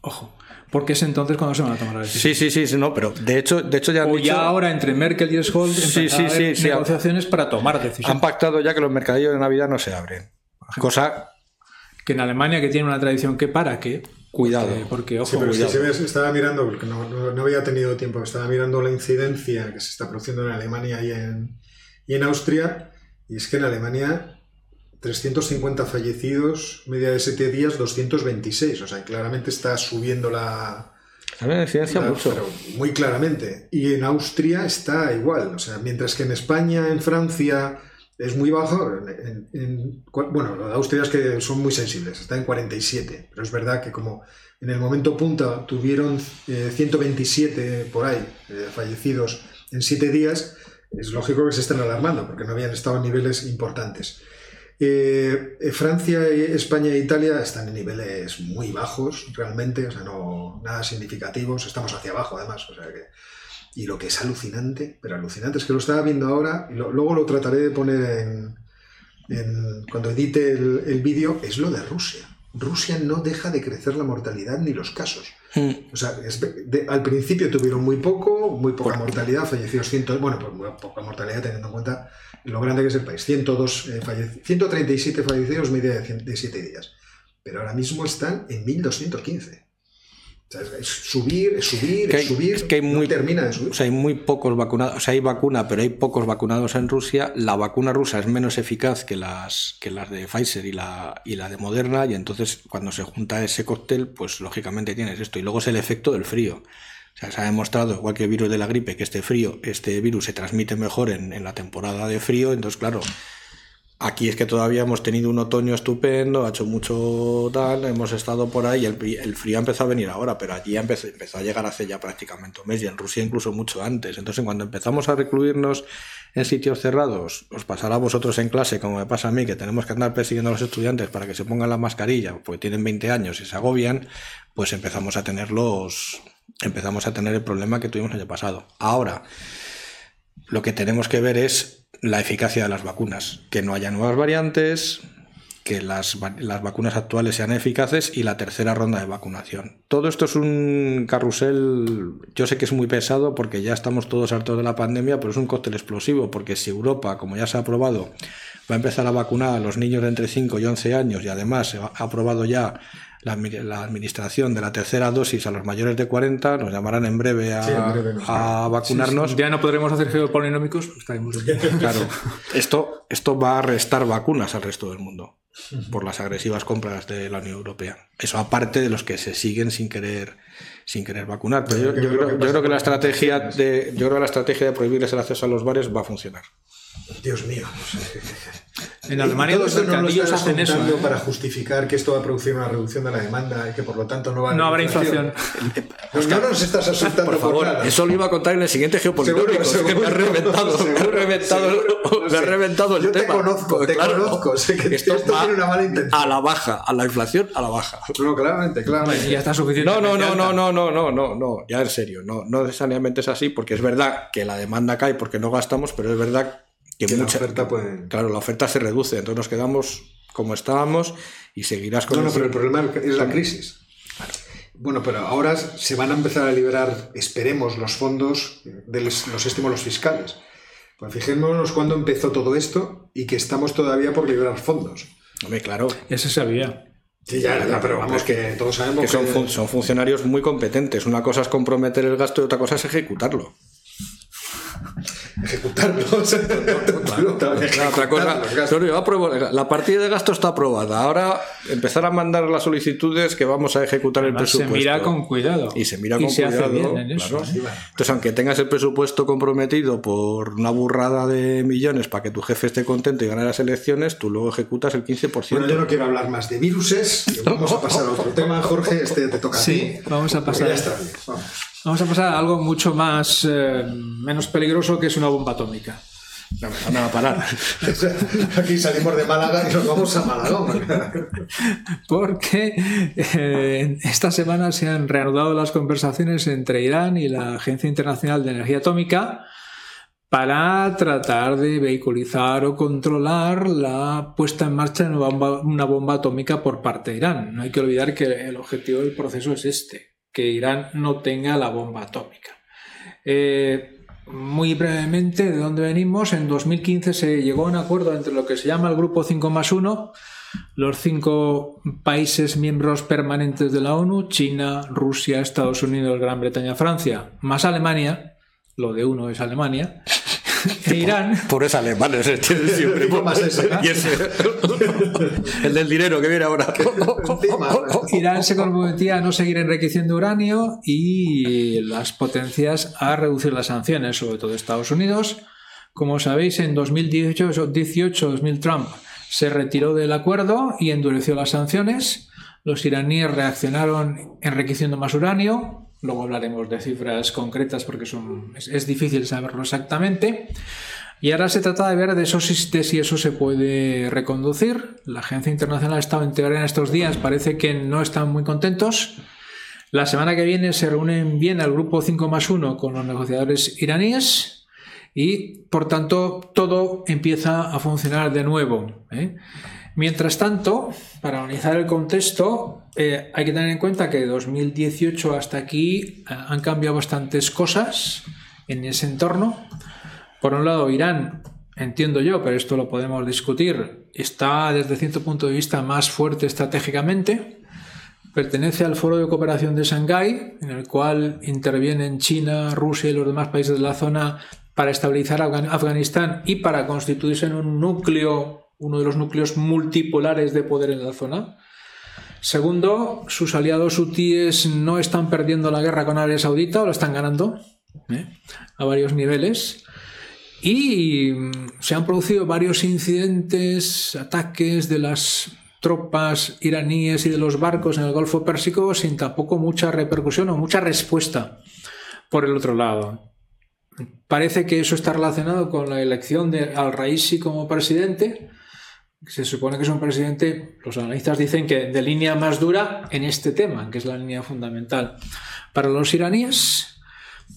ojo, porque es entonces cuando se van a tomar la decisión. Sí, sí, sí, no, pero de hecho, de hecho ya han O dicho, ya ahora entre Merkel y Scholz Sí, sí, sí, sí, negociaciones para tomar han decisiones. pactado ya que los mercadillos de Navidad no se abren. Cosa Que en Alemania, que tiene una tradición que para qué, Cuidado. Porque, ojo, Sí, pero cuidado. si se ve- estaba mirando, porque no, no- no había tenido tiempo, estaba mirando la incidencia que se está produciendo en Alemania y en, y en Austria, y es que en Alemania 350 fallecidos, media de 7 días, 226, o sea, claramente está subiendo la... A mí me incidencia la- mucho. pero muy claramente. Y en Austria está igual, o sea, mientras que en España, en Francia es muy bajo, en- en- en- bueno, lo de Austria es que son muy sensibles, está en 47, pero es verdad que como en el momento punta tuvieron eh, 127 por ahí eh, fallecidos en 7 días, es lógico que se estén alarmando porque no habían estado en niveles importantes. Eh, eh, Francia, España e Italia están en niveles muy bajos realmente, o sea, no nada significativos, estamos hacia abajo además, o sea que y lo que es alucinante, pero alucinante es que lo estaba viendo ahora y lo- luego lo trataré de poner en, en- cuando edite el, el vídeo, es lo de Rusia. Rusia no deja de crecer la mortalidad ni los casos. Mm. O sea, es de- al principio tuvieron muy poco, muy poca mortalidad, fallecidos 100, bueno, pues muy poca mortalidad teniendo en cuenta lo grande que es el país. 102 eh, falleci- 137 fallecidos media de, 100 de 7 días. Pero ahora mismo están en 1215. O sea, es, subir, es subir, Que es hay- subir, es que hay no muy- termina de subir. O sea, hay muy pocos vacunados. O sea, hay vacuna, pero hay pocos vacunados en Rusia. La vacuna rusa es menos eficaz que las, que las de Pfizer y la, y la de Moderna. Y entonces, cuando se junta ese cóctel, pues lógicamente tienes esto. Y luego es el efecto del frío. O sea, se ha demostrado, igual que el virus de la gripe, que este frío, este virus se transmite mejor en, la temporada de frío. Entonces, claro, Aquí es que todavía hemos tenido un otoño estupendo, ha hecho mucho tal, hemos estado por ahí, el, el frío empezó a venir ahora, pero allí empezó, empezó a llegar hace ya prácticamente un mes y en Rusia incluso mucho antes. Entonces cuando empezamos a recluirnos en sitios cerrados, os pasará a vosotros en clase, como me pasa a mí, que tenemos que andar persiguiendo a los estudiantes para que se pongan la mascarilla, porque tienen 20 años y se agobian, pues empezamos a tener los, empezamos a tener el problema que tuvimos el año pasado. Ahora, lo que tenemos que ver es la eficacia de las vacunas, que no haya nuevas variantes, que las, las vacunas actuales sean eficaces y la tercera ronda de vacunación. Todo esto es un carrusel, yo sé que es muy pesado porque ya estamos todos hartos de la pandemia, pero es un cóctel explosivo porque si Europa, como ya se ha aprobado, va a empezar a vacunar a los niños de entre 5 y 11 años y además se ha aprobado ya la, admi- la administración de la tercera dosis a los mayores de 40, nos llamarán en breve a, Sí, en breve nos a vacunarnos. Ya no podremos hacer geopolinómicos, pues estaremos. <laughs> Claro, esto, esto va a restar vacunas al resto del mundo por las agresivas compras de la Unión Europea. Eso aparte de los que se siguen sin querer sin querer vacunar. Pero yo, yo ¿qué es lo creo, yo creo que la estrategia de yo creo que la estrategia de prohibirles el acceso a los bares va a funcionar. Dios mío. En Alemania los esto no lo mercadillos estás hacen eso. ¿eh? para justificar que esto va a producir una reducción de la demanda y que por lo tanto no va a No haber habrá inflación. Pues no nos estás asustando por, Por favor, nada. eso lo iba a contar en el siguiente geopolítico. Seguro, que me ha seguro, reventado, me ha seguro, reventado, seguro, no me ha reventado el Yo te tema. conozco, Pues te conozco, sé que esto va tiene una mala intención. A la baja, a la inflación, a la baja. No, claramente, claramente. Ya está suficiente. No, no, no, no, no, no, no, no, no, ya en serio, no, no necesariamente es así, porque es verdad que la demanda cae porque no gastamos, pero es verdad que, Que la mucha oferta puede- Claro, la oferta se reduce, entonces nos quedamos como estábamos y seguirás con No, no, el- pero el problema es la crisis. Bueno, pero ahora se van a empezar a liberar, esperemos, los fondos de los los estímulos fiscales. Pues fijémonos cuándo empezó todo esto y que estamos todavía por liberar fondos. Hombre, claro, Ya se sabía. Sí, ya, ya, pero vamos, que todos sabemos que que, son, fun- son funcionarios muy competentes. Una cosa es comprometer el gasto y otra cosa es ejecutarlo. Ejecutarlo. La cosa, apruebo- partida de gasto está aprobada. Ahora empezar a mandar las solicitudes que vamos a ejecutar el Además, se presupuesto. mira con cuidado. Y se mira con se cuidado. hace bien en eso. ¿eh? Entonces, aunque tengas el presupuesto comprometido por una burrada de millones para que tu jefe esté contento y gane las elecciones, tú luego ejecutas el 15%. Bueno, yo no quiero hablar más de viruses. <laughs> Vamos a pasar a otro tema, Jorge. Este te toca a Sí, ti. vamos a pasar. Ya está bien. Vamos. Vamos a pasar a algo mucho más eh, menos peligroso que es una bomba atómica. No, me van a parar. <laughs> Aquí salimos de Málaga y nos vamos a Malagón. <laughs> Porque eh, esta semana se han reanudado las conversaciones entre Irán y la Agencia Internacional de Energía Atómica para tratar de vehiculizar o controlar la puesta en marcha de una bomba, una bomba atómica por parte de Irán. No hay que olvidar que el objetivo del proceso es este, que Irán no tenga la bomba atómica. Eh, muy brevemente, ¿de dónde venimos? En 2015 se llegó a un acuerdo entre lo que se llama el Grupo 5 más 1 los cinco países miembros permanentes de la ONU, China, Rusia, Estados Unidos, Gran Bretaña, Francia, más Alemania, lo de uno es Alemania, <laughs> e Irán. Por eso alemanes tienen <laughs> siempre. más ese, ¿no? Y ese. <laughs> El del dinero que viene ahora. Irán se comprometía a no seguir enriqueciendo uranio y las potencias a reducir las sanciones, sobre todo Estados Unidos. Como sabéis, en 2018-2000 Trump se retiró del acuerdo y endureció las sanciones. Los iraníes reaccionaron enriqueciendo más uranio. Luego hablaremos de cifras concretas porque es, difícil saberlo exactamente. Y ahora se trata de ver de, eso, de si eso se puede reconducir. La Agencia Internacional ha estado en teoría en estos días, parece que no están muy contentos. La semana que viene se reúnen bien al grupo 5 más 1 con los negociadores iraníes y, por tanto, todo empieza a funcionar de nuevo. ¿eh? Mientras tanto, para analizar el contexto, eh, hay que tener en cuenta que de 2018 hasta aquí eh, han cambiado bastantes cosas en ese entorno. Por un lado, Irán, entiendo yo, pero esto lo podemos discutir, está desde cierto punto de vista más fuerte estratégicamente. Pertenece al Foro de Cooperación de Shanghái, en el cual intervienen China, Rusia y los demás países de la zona para estabilizar Afgan- Afganistán y para constituirse en un núcleo, uno de los núcleos multipolares de poder en la zona. Segundo, sus aliados hutíes no están perdiendo la guerra con Arabia Saudita o la están ganando ¿eh? a varios niveles. Y mm, se han producido varios incidentes, ataques de las tropas iraníes y de los barcos en el Golfo Pérsico sin tampoco mucha repercusión o mucha respuesta por el otro lado. Parece que eso está relacionado con la elección de Al-Raisi como presidente. Se supone que es un presidente, los analistas dicen que de línea más dura en este tema, que es la línea fundamental para los iraníes.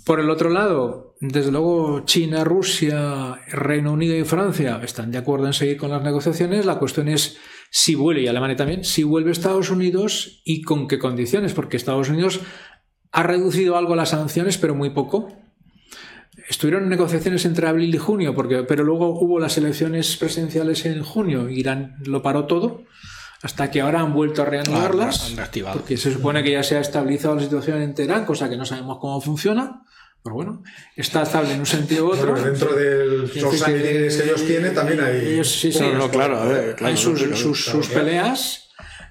Por el otro lado, desde luego China, Rusia, Reino Unido y Francia están de acuerdo en seguir con las negociaciones. La cuestión es si vuelve, y Alemania también, si vuelve Estados Unidos y con qué condiciones, porque Estados Unidos ha reducido algo las sanciones, pero muy poco. Estuvieron negociaciones entre abril y junio, porque, pero luego hubo las elecciones presidenciales en junio. Irán lo paró todo, hasta que ahora han vuelto a reanudarlas. Ah, han reactivado. Porque se supone que ya se ha estabilizado la situación en Teherán, cosa que no sabemos cómo funciona. Pero bueno, está estable en un sentido u otro. Bueno, dentro de los añadiles que ellos tienen, también hay. ellos, sí, sí, No, no, claro, a ver, hay claro, sus, claro, sus- claro, sus claro. peleas.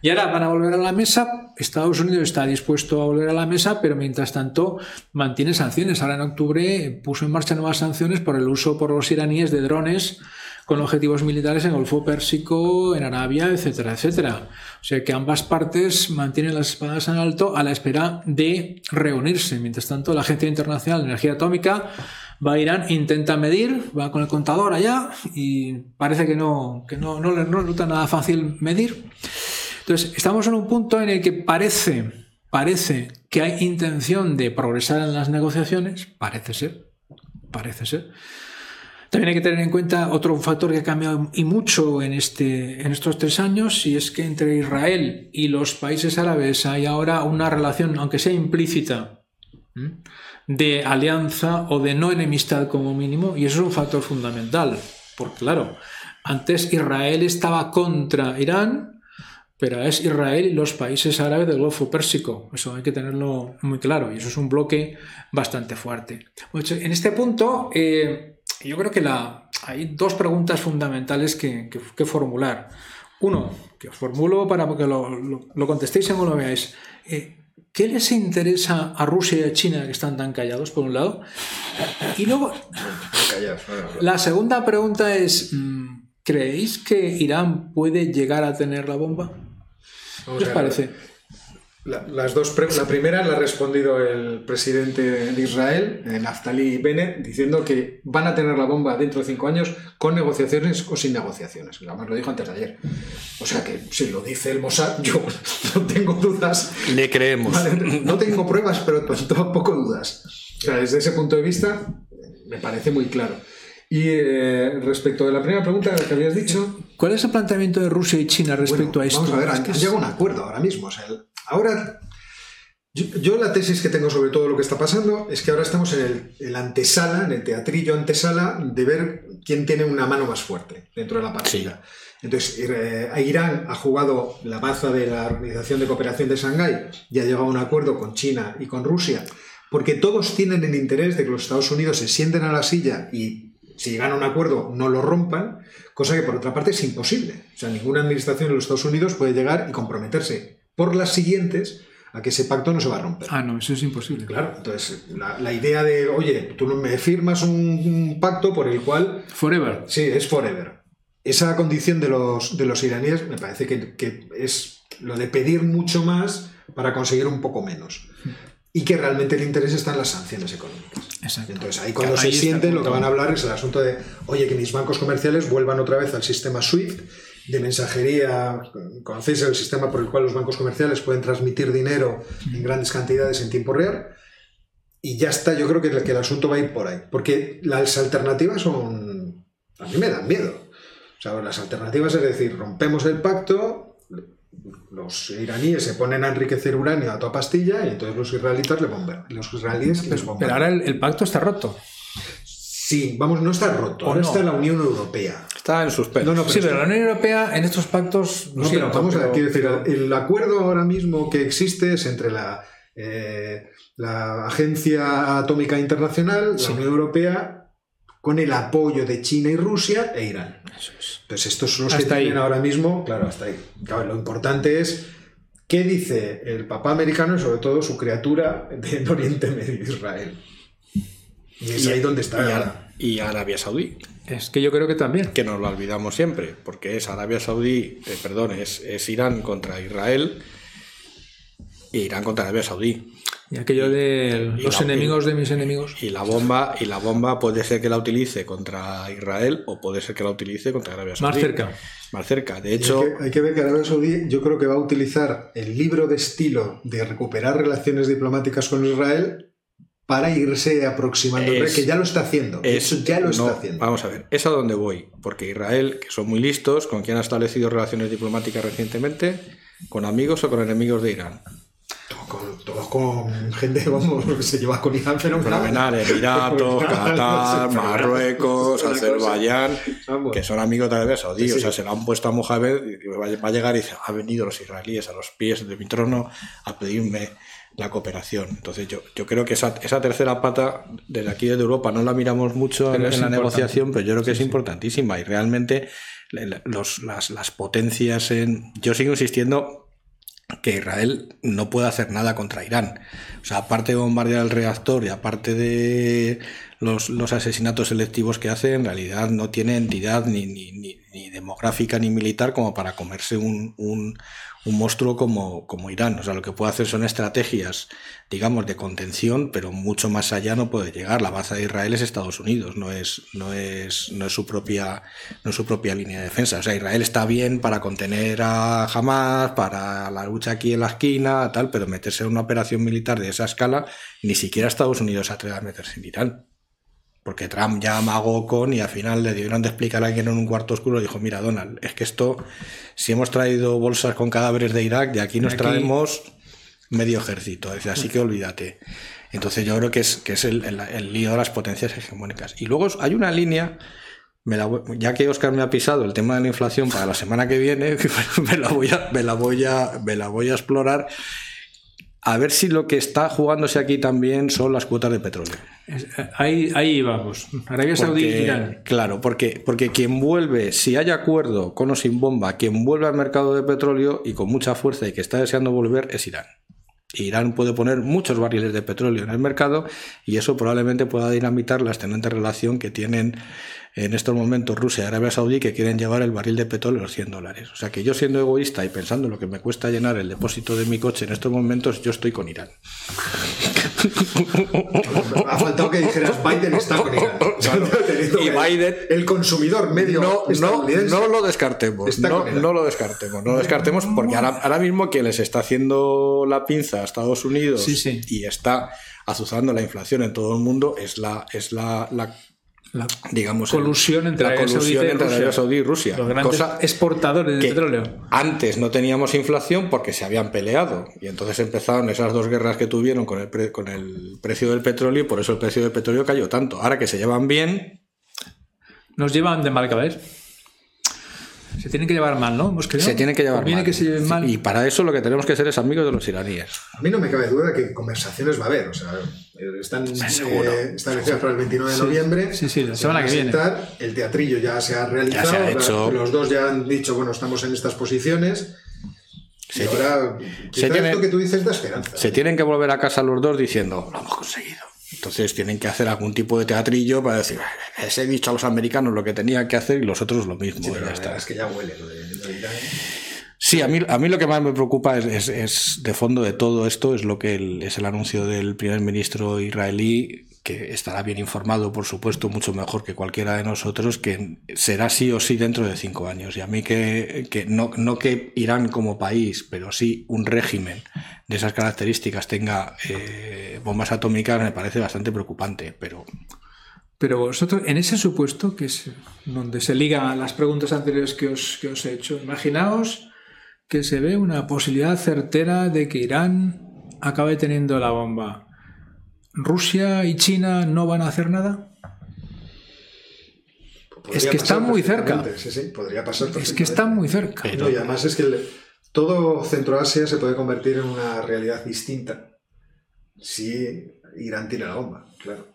Y ahora van a volver a la mesa. Estados Unidos está dispuesto a volver a la mesa, pero mientras tanto mantiene sanciones. Ahora en octubre puso en marcha nuevas sanciones por el uso por los iraníes de drones con objetivos militares en el Golfo Pérsico, en Arabia, etcétera, etcétera. O sea que ambas partes mantienen las espadas en alto a la espera de reunirse. Mientras tanto, la Agencia Internacional de Energía Atómica va a Irán, intenta medir, va con el contador allá y parece que no, que no, no, no resulta nada fácil medir. Entonces, estamos en un punto en el que parece, parece que hay intención de progresar en las negociaciones, parece ser, parece ser. También hay que tener en cuenta otro factor que ha cambiado y mucho en, este, en estos tres años, y es que entre Israel y los países árabes hay ahora una relación, aunque sea implícita, de alianza o de no enemistad como mínimo, y eso es un factor fundamental, porque claro, antes Israel estaba contra Irán, pero es Israel y los países árabes del Golfo Pérsico. Eso hay que tenerlo muy claro y eso es un bloque bastante fuerte. Pues, En este punto, eh, yo creo que la, hay dos preguntas fundamentales que, formular. Uno, que os formulo para que lo, lo- lo contestéis según lo veáis. Eh, ¿Qué les interesa a Rusia y a China que están tan callados, por un lado? Y luego, la segunda pregunta es, mm, ¿creéis que Irán puede llegar a tener la bomba? Vamos ¿Qué os parece? La, las dos la primera la ha respondido el presidente de Israel, eh, Naftali Bennett, diciendo que van a tener la bomba dentro de cinco años con negociaciones o sin negociaciones. Además lo dijo antes de ayer. O sea que si lo dice el Mossad, <laughs> yo no tengo dudas. Le creemos. Vale, no tengo pruebas, pero tampoco dudas. O sea, desde ese punto de vista, me parece muy claro. Y eh, respecto de la primera pregunta que habías dicho, ¿Cuál es el planteamiento de Rusia y China respecto bueno, a esto? Vamos a ver, han, han es- llegado a un acuerdo ahora mismo. O sea, el- ahora, yo, yo la tesis que tengo sobre todo lo que está pasando es que ahora estamos en el, antesala, en el teatrillo antesala, de ver quién tiene una mano más fuerte dentro de la partida. Entonces, eh, Irán ha jugado la baza de la Organización de Cooperación de Shanghái y ha llegado a un acuerdo con China y con Rusia, porque todos tienen el interés de que los Estados Unidos se sienten a la silla y si llegan a un acuerdo no lo rompan, cosa que por otra parte es imposible. O sea, ninguna administración de los Estados Unidos puede llegar y comprometerse por las siguientes a que ese pacto no se va a romper. Ah, no, eso es imposible. Claro, entonces la, idea de, oye, tú no me firmas un, pacto por el cual... Forever. Sí, es forever. Esa condición de los, de los iraníes me parece que, que es lo de pedir mucho más para conseguir un poco menos y que realmente el interés está en las sanciones económicas. Exacto. Entonces ahí cuando se sienten lo que van a hablar es el asunto de, oye, que mis bancos comerciales vuelvan otra vez al sistema SWIFT de mensajería. Conocéis el sistema por el cual los bancos comerciales pueden transmitir dinero en grandes cantidades en tiempo real. Y ya está, yo creo que, que el asunto va a ir por ahí. Porque las alternativas son... A mí me dan miedo. O sea, las alternativas es decir, rompemos el pacto, los iraníes se ponen a enriquecer uranio a toda pastilla y entonces los israelitas le bombardean. Los israelíes Pero ahora el, pacto está roto. Sí, vamos, no está roto. Ahora está la Unión Europea. Está en suspenso. No, sí, pero la Unión Europea en estos pactos. No, pero vamos a decir, el acuerdo ahora mismo que existe es entre la, eh, la Agencia Atómica Internacional, la Unión Europea con el apoyo de China y Rusia e Irán. Entonces, estos son los que tienen ahora mismo, claro, hasta ahí. lo importante es qué dice el papá americano y sobre todo su criatura de <laughs> Oriente Medio, Israel. Y es ahí donde está. Y, Arabia Saudí. Es que yo creo que también. Que nos lo olvidamos siempre, porque es Arabia Saudí, eh, perdón, es, es Irán contra Israel e Irán contra Arabia Saudí. Y aquello de los enemigos de mis enemigos. Y la bomba, y la bomba puede ser que la utilice contra Israel o puede ser que la utilice contra Arabia Saudí. Más cerca. Más cerca. De hecho. Hay que, ver que Arabia Saudí yo creo que va a utilizar el libro de estilo de recuperar relaciones diplomáticas con Israel para irse aproximando, que ya lo está haciendo. Eso ya lo está haciendo. Vamos a ver, es a donde voy, porque Israel, que son muy listos, con quien ha establecido relaciones diplomáticas recientemente, con amigos o con enemigos de Irán todos con gente vamos, que <laughs> se lleva con Irán fenomenal. Emiratos, <laughs> Qatar, Marruecos, Azerbaiyán, que son amigos de Arabia Saudí. O sea, se lo han puesto a Mohamed y va a llegar y dice, ha venido los israelíes a los pies de mi trono a pedirme la cooperación. Entonces yo, yo creo que esa, esa tercera pata desde aquí desde Europa no la miramos mucho en, la negociación, pero yo creo que es importantísima y realmente los, las, las potencias en... Yo sigo insistiendo que Israel no puede hacer nada contra Irán. O sea, aparte de bombardear el reactor y aparte de los, asesinatos selectivos que hace, en realidad no tiene entidad ni, ni, ni demográfica ni militar como para comerse un, un monstruo como, como Irán. O sea, lo que puede hacer son estrategias, digamos, de contención, pero mucho más allá no puede llegar. La base de Israel es Estados Unidos, no es, no es, no es su propia, no es su propia línea de defensa. O sea, Israel está bien para contener a Hamas, para la lucha aquí en la esquina, tal, pero meterse en una operación militar de esa escala, ni siquiera Estados Unidos se atreve a meterse en Irán porque Trump ya amagó con y al final le dieron de explicar a alguien en un cuarto oscuro y dijo, mira Donald, es que esto, si hemos traído bolsas con cadáveres de Irak, de aquí nos traemos medio ejército, así que olvídate. Entonces yo creo que es, que es el, lío de las potencias hegemónicas. Y luego hay una línea, me ya que Oscar me ha pisado el tema de la inflación para la semana que viene, <laughs> me la voy a, me la voy a, me la voy a explorar a ver si lo que está jugándose aquí también son las cuotas de petróleo. Eh, ahí, ahí vamos. Arabia Saudí y Irán. Claro, porque, porque quien vuelve, si hay acuerdo con o sin bomba, quien vuelve al mercado de petróleo y con mucha fuerza y que está deseando volver es Irán. Irán puede poner muchos barriles de petróleo en el mercado y eso probablemente pueda dinamitar la excelente relación que tienen en estos momentos Rusia y Arabia Saudí que quieren llevar el barril de petróleo a los 100 dólares. O sea que yo siendo egoísta y pensando en lo que me cuesta llenar el depósito de mi coche en estos momentos, yo estoy con Irán. <laughs> ha faltado que dijeras Biden está con Irán. <laughs> <laughs> y Biden... El consumidor medio no, no, lo descartemos. No, no, lo descartemos. No lo descartemos porque ahora, ahora mismo que les está haciendo la pinza a Estados Unidos y está azuzando la inflación en todo el mundo es la, es la, la la digamos, colusión entre, la colusión entre Arabia Saudí y Rusia. Los grandes exportadores de petróleo. Antes no teníamos inflación porque se habían peleado. Y entonces empezaron esas dos guerras que tuvieron con el, con el precio del petróleo y por eso el precio del petróleo cayó tanto. Ahora que se llevan bien. Nos llevan de mal Se tienen que llevar mal, ¿no? Hemos. Se tienen que llevar Conviene mal. que se lleven mal. Y para eso lo que tenemos que ser es amigos de los iraníes. A mí no me cabe duda que conversaciones va a haber. O sea, están eh, establecidas para el 29 de Sí. noviembre. Sí, sí, la Se semana que viene. El teatrillo ya se ha realizado. se ha hecho. Los dos ya han dicho, bueno, estamos en estas posiciones. Se y ahora, quizá tiene- esto que tú dices da esperanza. Se tienen que volver a casa los dos diciendo, lo hemos conseguido. Entonces tienen que hacer algún tipo de teatrillo para decir, les he dicho a los americanos lo que tenían que hacer y los otros lo mismo. Sí, pero ya está. es que ya huele lo de, lo de Irán. Sí, a mí, a mí lo que más me preocupa es, es- es, de fondo de todo esto, es lo que el- es el anuncio del primer ministro israelí, que estará bien informado, por supuesto, mucho mejor que cualquiera de nosotros, que será sí o sí dentro de cinco años. Y a mí que, que no, no que Irán como país, pero sí un régimen de esas características tenga eh, bombas atómicas me parece bastante preocupante, pero Pero vosotros, en ese supuesto, que es donde se ligan a las preguntas anteriores que os, que os he hecho, imaginaos que se ve una posibilidad certera de que Irán acabe teniendo la bomba. ¿Rusia y China no van a hacer nada? Podría Es que está muy cerca. Sí, sí, podría pasar Es que está muy cerca. No, y además es que el- todo Centroasia se puede convertir en una realidad distinta si Irán tiene la bomba, claro.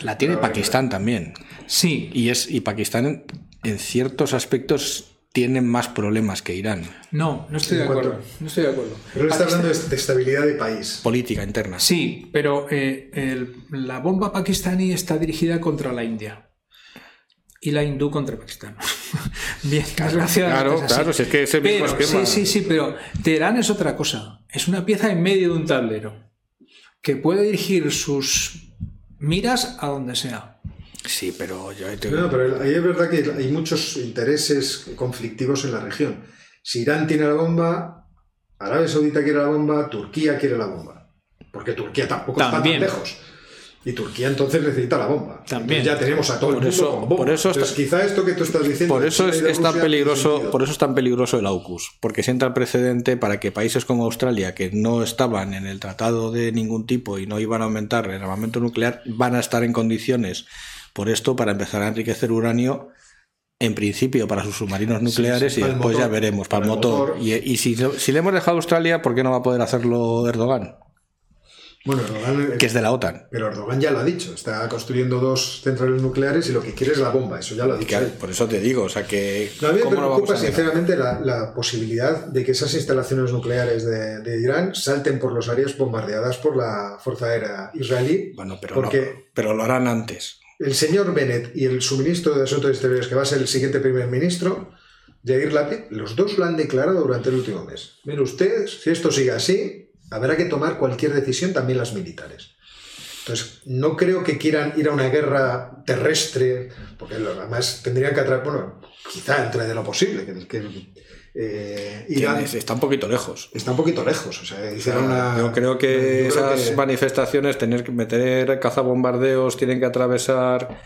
la tiene Pakistán también. Sí, Y, es, y Pakistán en, en ciertos aspectos tiene más problemas que Irán. no, no estoy de acuerdo. No estoy de acuerdo. Pero él está hablando de, estabilidad de país. Política interna. Sí, pero eh, el- la bomba pakistaní está dirigida contra la India. Y la hindú contra Pakistán. <laughs> Bien, Claro, es claro, si es que ese mismo Pero, esquema. Sí, sí, sí, pero Teherán es otra cosa. Es una pieza en medio de un tablero que puede dirigir sus miras a donde sea. Sí, pero yo No, pero ahí es verdad que hay muchos intereses conflictivos en la región. Si Irán tiene la bomba, Arabia Saudita quiere la bomba, Turquía quiere la bomba. Porque Turquía tampoco También. está tan lejos. Y Turquía entonces necesita la bomba. También. Entonces ya tenemos a todo el Por mundo eso- con bomba. por eso está- Entonces, quizá esto que tú estás diciendo. por eso es, tan peligroso, por eso es tan peligroso el AUKUS, porque sienta el precedente para que países como Australia, que no estaban en el tratado de ningún tipo y no iban a aumentar el armamento nuclear, van a estar en condiciones por esto para empezar a enriquecer uranio. En principio para sus submarinos nucleares sí, y después motor. ya veremos para, Para el motor. motor. Y, y si, si le hemos dejado a Australia, ¿por qué no va a poder hacerlo Erdogan? Bueno, Erdogan, Que es de la OTAN. pero Erdogan ya lo ha dicho. Está construyendo dos centrales nucleares y lo que quiere es la bomba. Eso ya lo ha dicho. que- por eso te digo, o sea que No, a mí me ¿cómo lo vamos preocupa sinceramente la, la posibilidad de que esas instalaciones nucleares de, de Irán salten por los áreas bombardeadas por la Fuerza Aérea israelí. Bueno, pero, porque no- pero lo harán antes. El señor Bennett y el suministro de Asuntos Exteriores, que va a ser el siguiente primer ministro, Yair Lapid, los dos lo han declarado durante el último mes. Miren ustedes, si esto sigue así, habrá que tomar cualquier decisión, también las militares. Entonces, no creo que quieran ir a una guerra terrestre, porque además tendrían que atraer, bueno, quizá entre de lo posible, que, que, eh, Irán está un poquito lejos. está un poquito lejos. O sea, hicieron una- yo creo que yo creo esas que- manifestaciones, tener que meter cazabombardeos, tienen que atravesar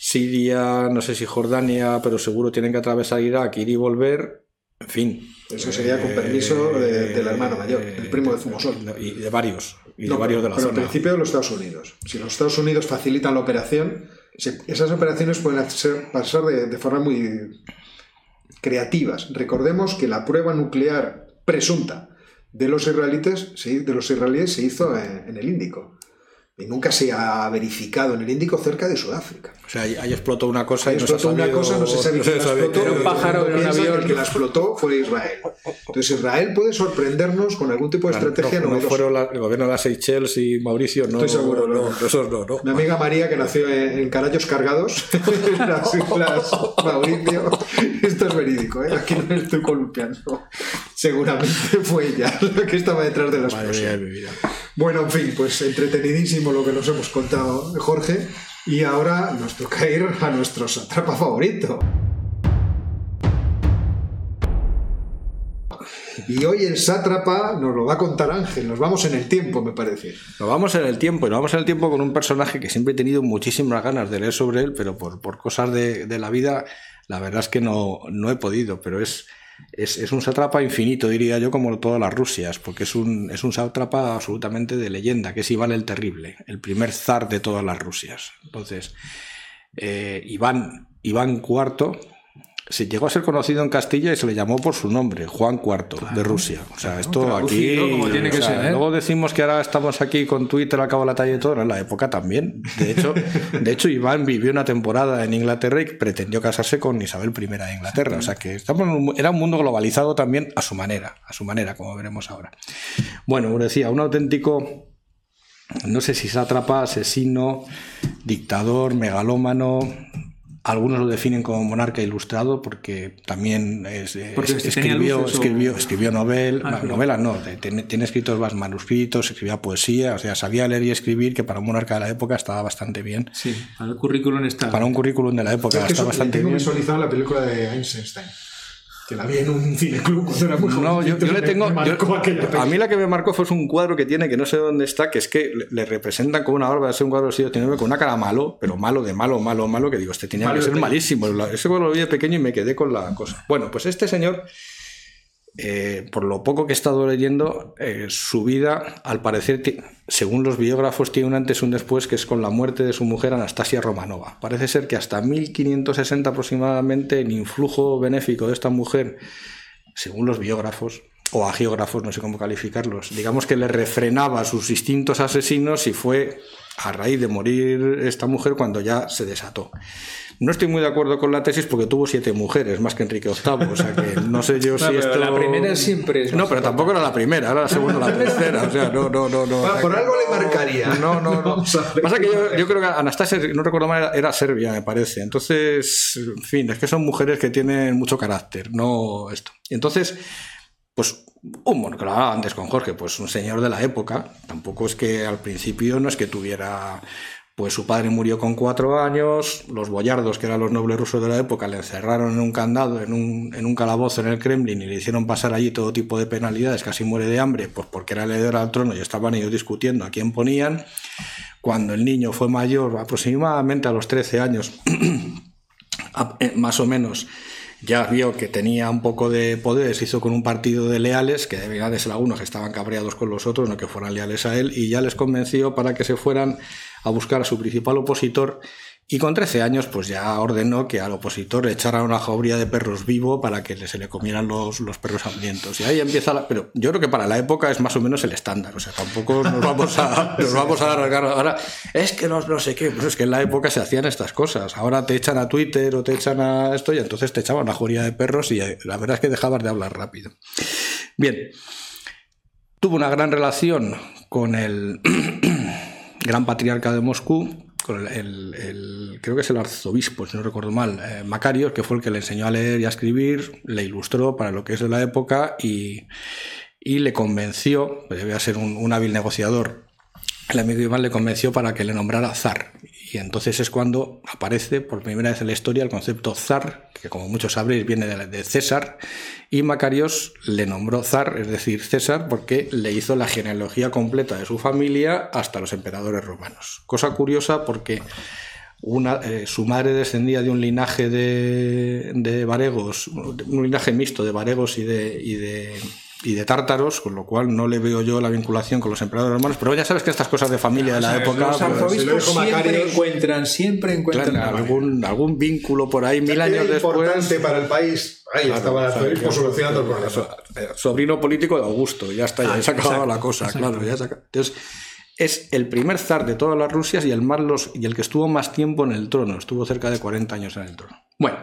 Siria, no sé si Jordania, pero seguro tienen que atravesar Irak, ir y volver. En fin. Eso sería con permiso de- del hermano mayor, el primo de Zumosol. Y de varios. Y No, de varios de la pero zona. al principio de los Estados Unidos. Si los Estados Unidos facilitan la operación, esas operaciones pueden hacer- pasar de, de forma muy creativas. Recordemos que la prueba nuclear presunta de los de los israelíes se hizo en el Índico. Y nunca se ha verificado en el Índico cerca de Sudáfrica. O sea, ahí, ahí explotó una cosa y no se explotó una sabido- cosa, no se sabe no <laughs> quién la explotó. Era un pájaro, era un avión. El que la explotó fue Israel. Entonces Israel puede sorprendernos con algún tipo de estrategia no, fueron la- el gobierno de las Seychelles y Mauricio, no. Estoy seguro, no. no, esos no, no. Mi amiga María, que nació en, en Carayos Cargados, en <laughs> las islas Mauricio. Esto es verídico, ¿eh? aquí no estoy columpiando. Seguramente fue ella la que estaba detrás de la Madre mía de explosión. mi vida. Bueno, en fin, pues entretenidísimo lo que nos hemos contado, Jorge. Y ahora nos toca ir a nuestro satrapa favorito. Y hoy el sátrapa nos lo va a contar Ángel. Nos vamos en el tiempo, me parece. Nos vamos en el tiempo, y nos vamos en el tiempo con un personaje que siempre he tenido muchísimas ganas de leer sobre él, pero por, por cosas de, de la vida, la verdad es que no, no he podido, pero es, es, es un sátrapa infinito, diría yo, como todas las Rusias, porque es un, es un sátrapa absolutamente de leyenda, que es Iván el Terrible, el primer zar de todas las Rusias. Entonces, eh, Iván Iván IV, se llegó a ser conocido en Castilla y se le llamó por su nombre, Juan IV de Rusia. O sea, esto aquí. como tiene que o sea, ser, ¿eh? Luego decimos que ahora estamos aquí con Twitter al cabo de la talla y todo, en la época también. De hecho, de hecho, Iván vivió una temporada en Inglaterra y pretendió casarse con Isabel I de Inglaterra. O sea que estamos un- era un mundo globalizado también a su manera, a su manera, como veremos ahora. Bueno, como decía, un auténtico no sé si sátrapa, asesino, dictador, megalómano. Algunos lo definen como monarca ilustrado porque también es, Porque es- tenía escribió, luces o- escribió, escribió novel, Ah, novelas no, tiene, tiene escritos más manuscritos, escribía poesía, o sea, sabía leer y escribir, que para un monarca de la época estaba bastante bien. Sí, para el currículum está. Para un currículum de la época Es que está bastante tengo bien. visualizado la película de Einstein, que la vi en un cineclub cuando era muy joven. No, yo, yo le tengo. yo- a mí la que me marcó fue un cuadro que tiene, que no sé dónde está, que es que le, le representan como una barba de ser un cuadro del siglo XIX con una cara malo, pero malo, de malo, malo, malo, que digo, este tenía Malo que ser pequeño. malísimo. Ese cuadro lo vi de pequeño y me quedé con la cosa. Bueno, pues este señor, eh, por lo poco que he estado leyendo, eh, su vida, al parecer, según los biógrafos, tiene un antes y un después, que es con la muerte de su mujer Anastasia Romanova. Parece ser que hasta 1560 aproximadamente el influjo benéfico de esta mujer según los biógrafos o agiógrafos, no sé cómo calificarlos, digamos que le refrenaba sus instintos asesinos y fue a raíz de morir esta mujer cuando ya se desató. No estoy muy de acuerdo con la tesis porque tuvo siete mujeres, más que Enrique VIII, o sea que no sé yo <laughs> No, si esto... la primera siempre es No, pero tampoco era la primera, era la segunda o la tercera, o sea, no, no, no, no. Ah, por algo le marcaría. No, no, no. <laughs> Ver. Pasa que yo, yo creo que Anastasia, no recuerdo mal, era, serbia, me parece. Entonces, en fin, es que son mujeres que tienen mucho carácter, no esto. Y entonces, pues, un bueno, que lo hablaba antes con Jorge, pues un señor de la época. Tampoco es que al principio no es que tuviera. Pues su padre murió con cuatro años, los boyardos, que eran los nobles rusos de la época, le encerraron en un candado, en un, en un calabozo en el Kremlin y le hicieron pasar allí todo tipo de penalidades, casi muere de hambre, pues porque era el heredero al trono y estaban ellos discutiendo a quién ponían. Cuando el niño fue mayor, aproximadamente a los 13 años, <clears throat> eh, más o menos, ya vio que tenía un poco de poder, se hizo con un partido de leales, que de ser algunos estaban cabreados con los otros, no que fueran leales a él, y ya les convenció para que se fueran a buscar a su principal opositor. Y con 13 años, pues ya ordenó que al opositor le echaran una jauría de perros vivo para que se le comieran los, los perros hambrientos. Y ahí empieza la. Pero yo creo que para la época es más o menos el estándar. O sea, tampoco nos vamos a, <laughs> nos vamos a alargar. Ahora, es que no, no sé qué. Pues es que en la época se hacían estas cosas. Ahora te echan a Twitter o te echan a esto y entonces te echaban una jauría de perros y eh, la verdad es que dejabas de hablar rápido. Bien. Tuvo una gran relación con el <clears throat> gran patriarca de Moscú, con el, el- creo que es el arzobispo, si no recuerdo mal, eh, Macarios, que fue el que le enseñó a leer y a escribir, le ilustró para lo que es de la época y, y le convenció, pues debía ser un, un hábil negociador, el amigo Iván le convenció para que le nombrara zar. Y entonces es cuando aparece por primera vez en la historia el concepto zar, que como muchos sabréis viene de, César, y Macarios le nombró zar, es decir, César, porque le hizo la genealogía completa de su familia hasta los emperadores romanos. Cosa curiosa porque eh, su madre descendía de un linaje de, de varegos, un linaje mixto de varegos y de, y de tártaros, con lo cual no le veo yo la vinculación con los emperadores romanos, pero ya sabes que estas cosas de familia de la época... Los pues, pues, siempre Macarios- encuentran, siempre encuentran claro, algún, algún vínculo por ahí mil años después... importante para el país. Ahí Claro, estaba el o sea, arzobispo que- solucionando el problema. eh, Sobrino político de Augusto, ya está, ya Ah, se ha acabado la cosa, exacto. claro, ya se acaba- Entonces, es el primer zar de todas las Rusias y el, más los, y el que estuvo más tiempo en el trono, estuvo cerca de 40 años en el trono. Bueno,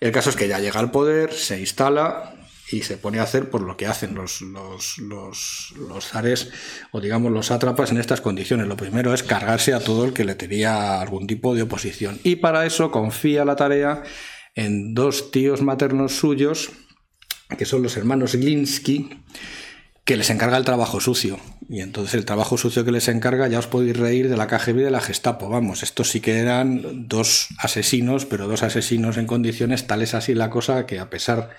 el caso es que ya llega al poder, se instala y se pone a hacer por lo que hacen los, los, los, los zares o digamos los sátrapas en estas condiciones. Lo primero es cargarse a todo el que le tenía algún tipo de oposición. Y para eso confía la tarea en dos tíos maternos suyos, que son los hermanos Glinsky, que les encarga el trabajo sucio. Y entonces el trabajo sucio que les encarga, ya os podéis reír de la KGB y de la Gestapo. Vamos, estos sí que eran dos asesinos, pero dos asesinos en condiciones tales así la cosa que a pesar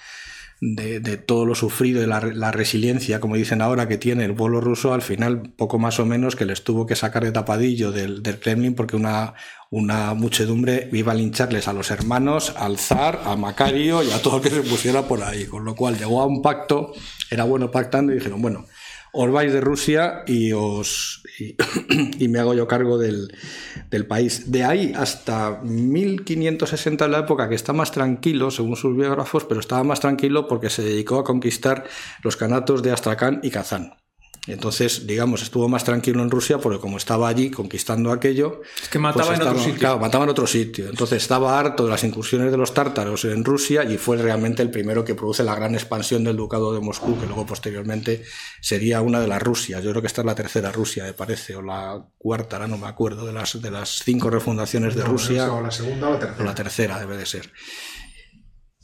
de, todo lo sufrido y la, la resiliencia, como dicen ahora, que tiene el pueblo ruso, al final poco más o menos que les tuvo que sacar de tapadillo del, del Kremlin porque una, una muchedumbre iba a lincharles a los hermanos, al zar, a Macario y a todo el que se pusiera por ahí. Con lo cual llegó a un pacto, era bueno pactando y dijeron, bueno, os vais de Rusia y os y, <coughs> me hago yo cargo del, país. De ahí hasta 1560 la época que está más tranquilo, según sus biógrafos, pero estaba más tranquilo porque se dedicó a conquistar los canatos de Astrakán y Kazán. Entonces, digamos, estuvo más tranquilo en Rusia porque como estaba allí conquistando aquello... Es que mataba pues en otro sitio. Claro, mataba en otro sitio. Entonces estaba harto de las incursiones de los tártaros en Rusia y fue realmente el primero que produce la gran expansión del ducado de Moscú, que luego posteriormente sería una de las Rusias. Yo creo que esta es la tercera Rusia, me parece, o la cuarta, ahora no me acuerdo, de las, de las cinco refundaciones de Rusia. O la segunda o la tercera. O la tercera debe de ser.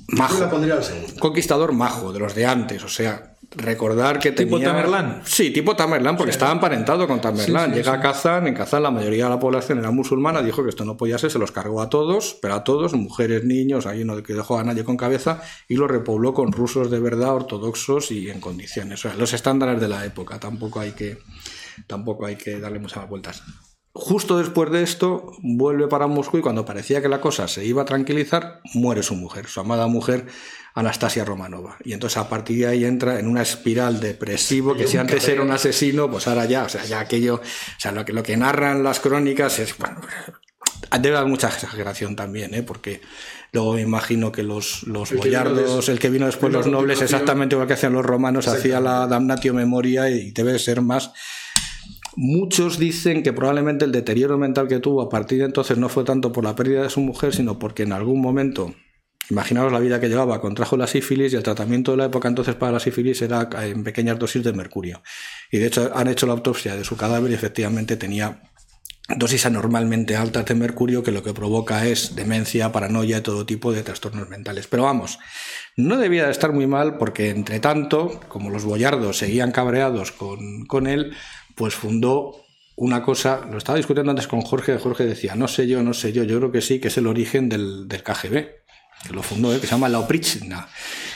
Majo. la pondría Conquistador majo, de los de antes, o sea, recordar que ¿Tipo tenía... Tamerlán? Sí, tipo Tamerlán, porque estaba emparentado con Tamerlán. Llega a Kazán, en Kazán la mayoría de la población era musulmana, dijo que esto no podía ser, se los cargó a todos, pero a todos, mujeres, niños, ahí no dejó a nadie con cabeza, y lo repobló con rusos de verdad, ortodoxos y en condiciones. O sea, los estándares de la época, tampoco hay que, tampoco hay que darle muchas vueltas. Justo después de esto, vuelve para Moscú y cuando parecía que la cosa se iba a tranquilizar, muere su mujer, su amada mujer Anastasia Romanova. Y entonces a partir de ahí entra en una espiral depresivo, que si antes era un asesino, pues ahora ya, o sea, ya aquello, o sea, lo que, lo que narran las crónicas es, bueno, debe haber mucha exageración también, ¿eh? porque luego me imagino que los, los boyardos, el que vino después los nobles, exactamente igual que hacían los romanos, hacía la damnatio memoria y debe ser más Muchos dicen que probablemente el deterioro mental que tuvo a partir de entonces no fue tanto por la pérdida de su mujer, sino porque en algún momento, imaginaos la vida que llevaba, contrajo la sífilis y el tratamiento de la época entonces para la sífilis era en pequeñas dosis de mercurio. Y de hecho han hecho la autopsia de su cadáver y efectivamente tenía dosis anormalmente altas de mercurio que lo que provoca es demencia, paranoia y todo tipo de trastornos mentales. Pero vamos, no debía de estar muy mal porque entre tanto, como los boyardos seguían cabreados con, con él, pues fundó una cosa, lo estaba discutiendo antes con Jorge, Jorge decía, no sé yo, no sé yo, yo creo que sí, que es el origen del, del KGB, que lo fundó, ¿eh? que se llama la Oprichna,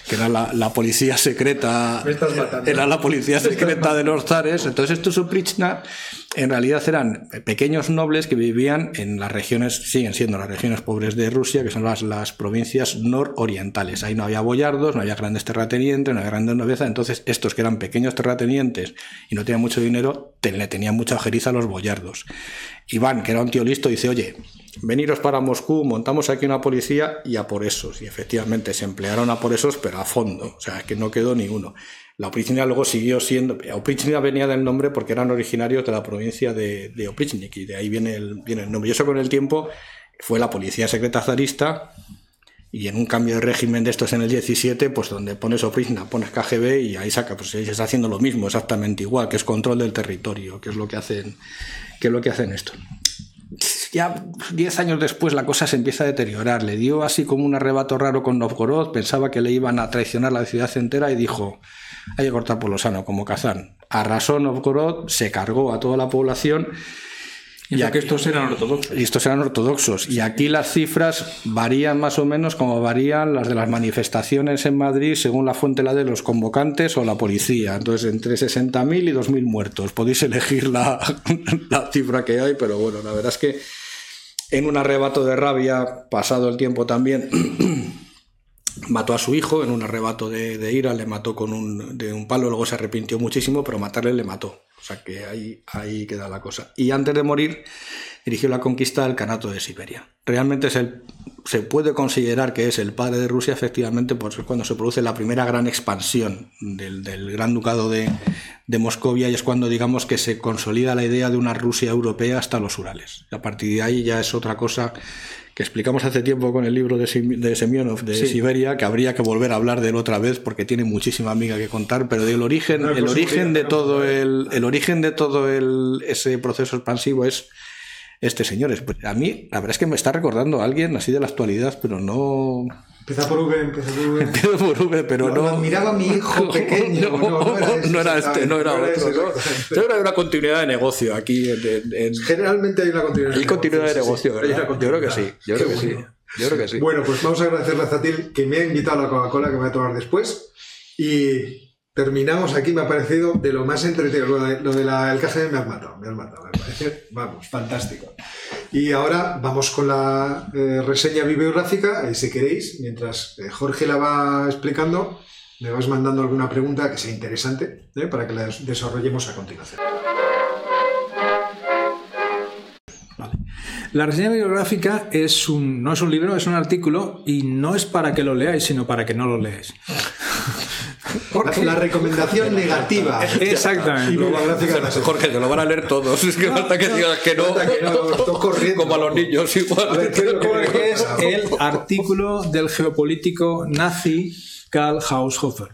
que era la, policía secreta, era la policía secreta de los zares. Entonces estos Oprichna en realidad eran pequeños nobles que vivían en las regiones, siguen siendo las regiones pobres de Rusia, que son las, las provincias nororientales. Ahí no había boyardos, no había grandes terratenientes, no había grandes nobleza. Entonces estos que eran pequeños terratenientes y no tenían mucho dinero, le tenían mucha ojeriza a los boyardos. Iván, que era un tío listo, dice, oye, veniros para Moscú, montamos aquí una policía y a por esos. Y efectivamente se emplearon a por esos, pero a fondo. O sea, que no quedó ninguno. La Oprichnia luego siguió siendo. Oprichnia venía del nombre porque eran originarios de la provincia de, de Oprichnik y de ahí viene el, nombre. Y eso con el tiempo fue la policía secreta zarista y en un cambio de régimen de estos en el 17, pues donde pones Oprichnia, pones KGB y ahí saca, pues se está haciendo lo mismo, exactamente igual, que es control del territorio, que es lo que hacen, que es lo que hacen esto. Ya 10 años después la cosa se empieza a deteriorar. Le dio así como un arrebato raro con Novgorod, pensaba que le iban a traicionar la ciudad entera y dijo, hay que cortar por lo sano, como Kazán. Arrasó Novgorod, se cargó a toda la población. Y que estos eran ortodoxos. Y estos eran ortodoxos. Y aquí las cifras varían más o menos como varían las de las manifestaciones en Madrid según la fuente la de los convocantes o la policía. Entonces, entre 60.000 y 2.000 muertos. Podéis elegir la, <laughs> la cifra que hay, pero bueno, la verdad es que en un arrebato de rabia, pasado el tiempo también, <clears throat> mató a su hijo en un arrebato de, ira, le mató con un, de un palo, luego se arrepintió muchísimo, pero matarle le mató. O sea que ahí, ahí queda la cosa. Y antes de morir, dirigió la conquista del Canato de Siberia. Realmente se puede considerar que es el padre de Rusia, efectivamente, pues es cuando se produce la primera gran expansión del, del Gran Ducado de, de, Moscovia y es cuando digamos que se consolida la idea de una Rusia europea hasta los Urales. A partir de ahí ya es otra cosa que explicamos hace tiempo con el libro de, de Semyonov de Siberia, que habría que volver a hablar de él otra vez porque tiene muchísima amiga que contar, pero del origen, el origen de todo el, el origen de todo el, ese proceso expansivo es este señor. Pues a mí, la verdad es que me está recordando a alguien así de la actualidad, pero no. Empieza por V, empieza por V. <laughs> Empieza por V, pero no. Miraba a mi hijo pequeño. No, era, este, no era otro. Yo creo que hay una continuidad de negocio aquí. Generalmente hay una continuidad. Hay continuidad de negocio, ¿verdad? Yo creo que sí. Yo creo que sí. Yo creo que sí. Bueno, pues vamos a agradecerle a Zatil que me ha invitado a la Coca-Cola que me voy a tomar después. Y terminamos aquí, me ha parecido de lo más entretenido. Lo, de, lo del KGB me ha matado, me ha matado, me parece, vamos, fantástico. Y ahora vamos con la eh, reseña bibliográfica, y si queréis, mientras eh, Jorge la va explicando, me vas mandando alguna pregunta que sea interesante ¿eh? para que la desarrollemos a continuación. La reseña bibliográfica es un, no es un libro, es un artículo y no es para que lo leáis, sino para que no lo leáis. Porque la recomendación negativa. Exactamente. Jorge, te lo van a leer todos. <laughs> Es que falta que digas que no. Como a los niños igual. A ver, ¿qué es el artículo del geopolítico nazi Karl Haushofer?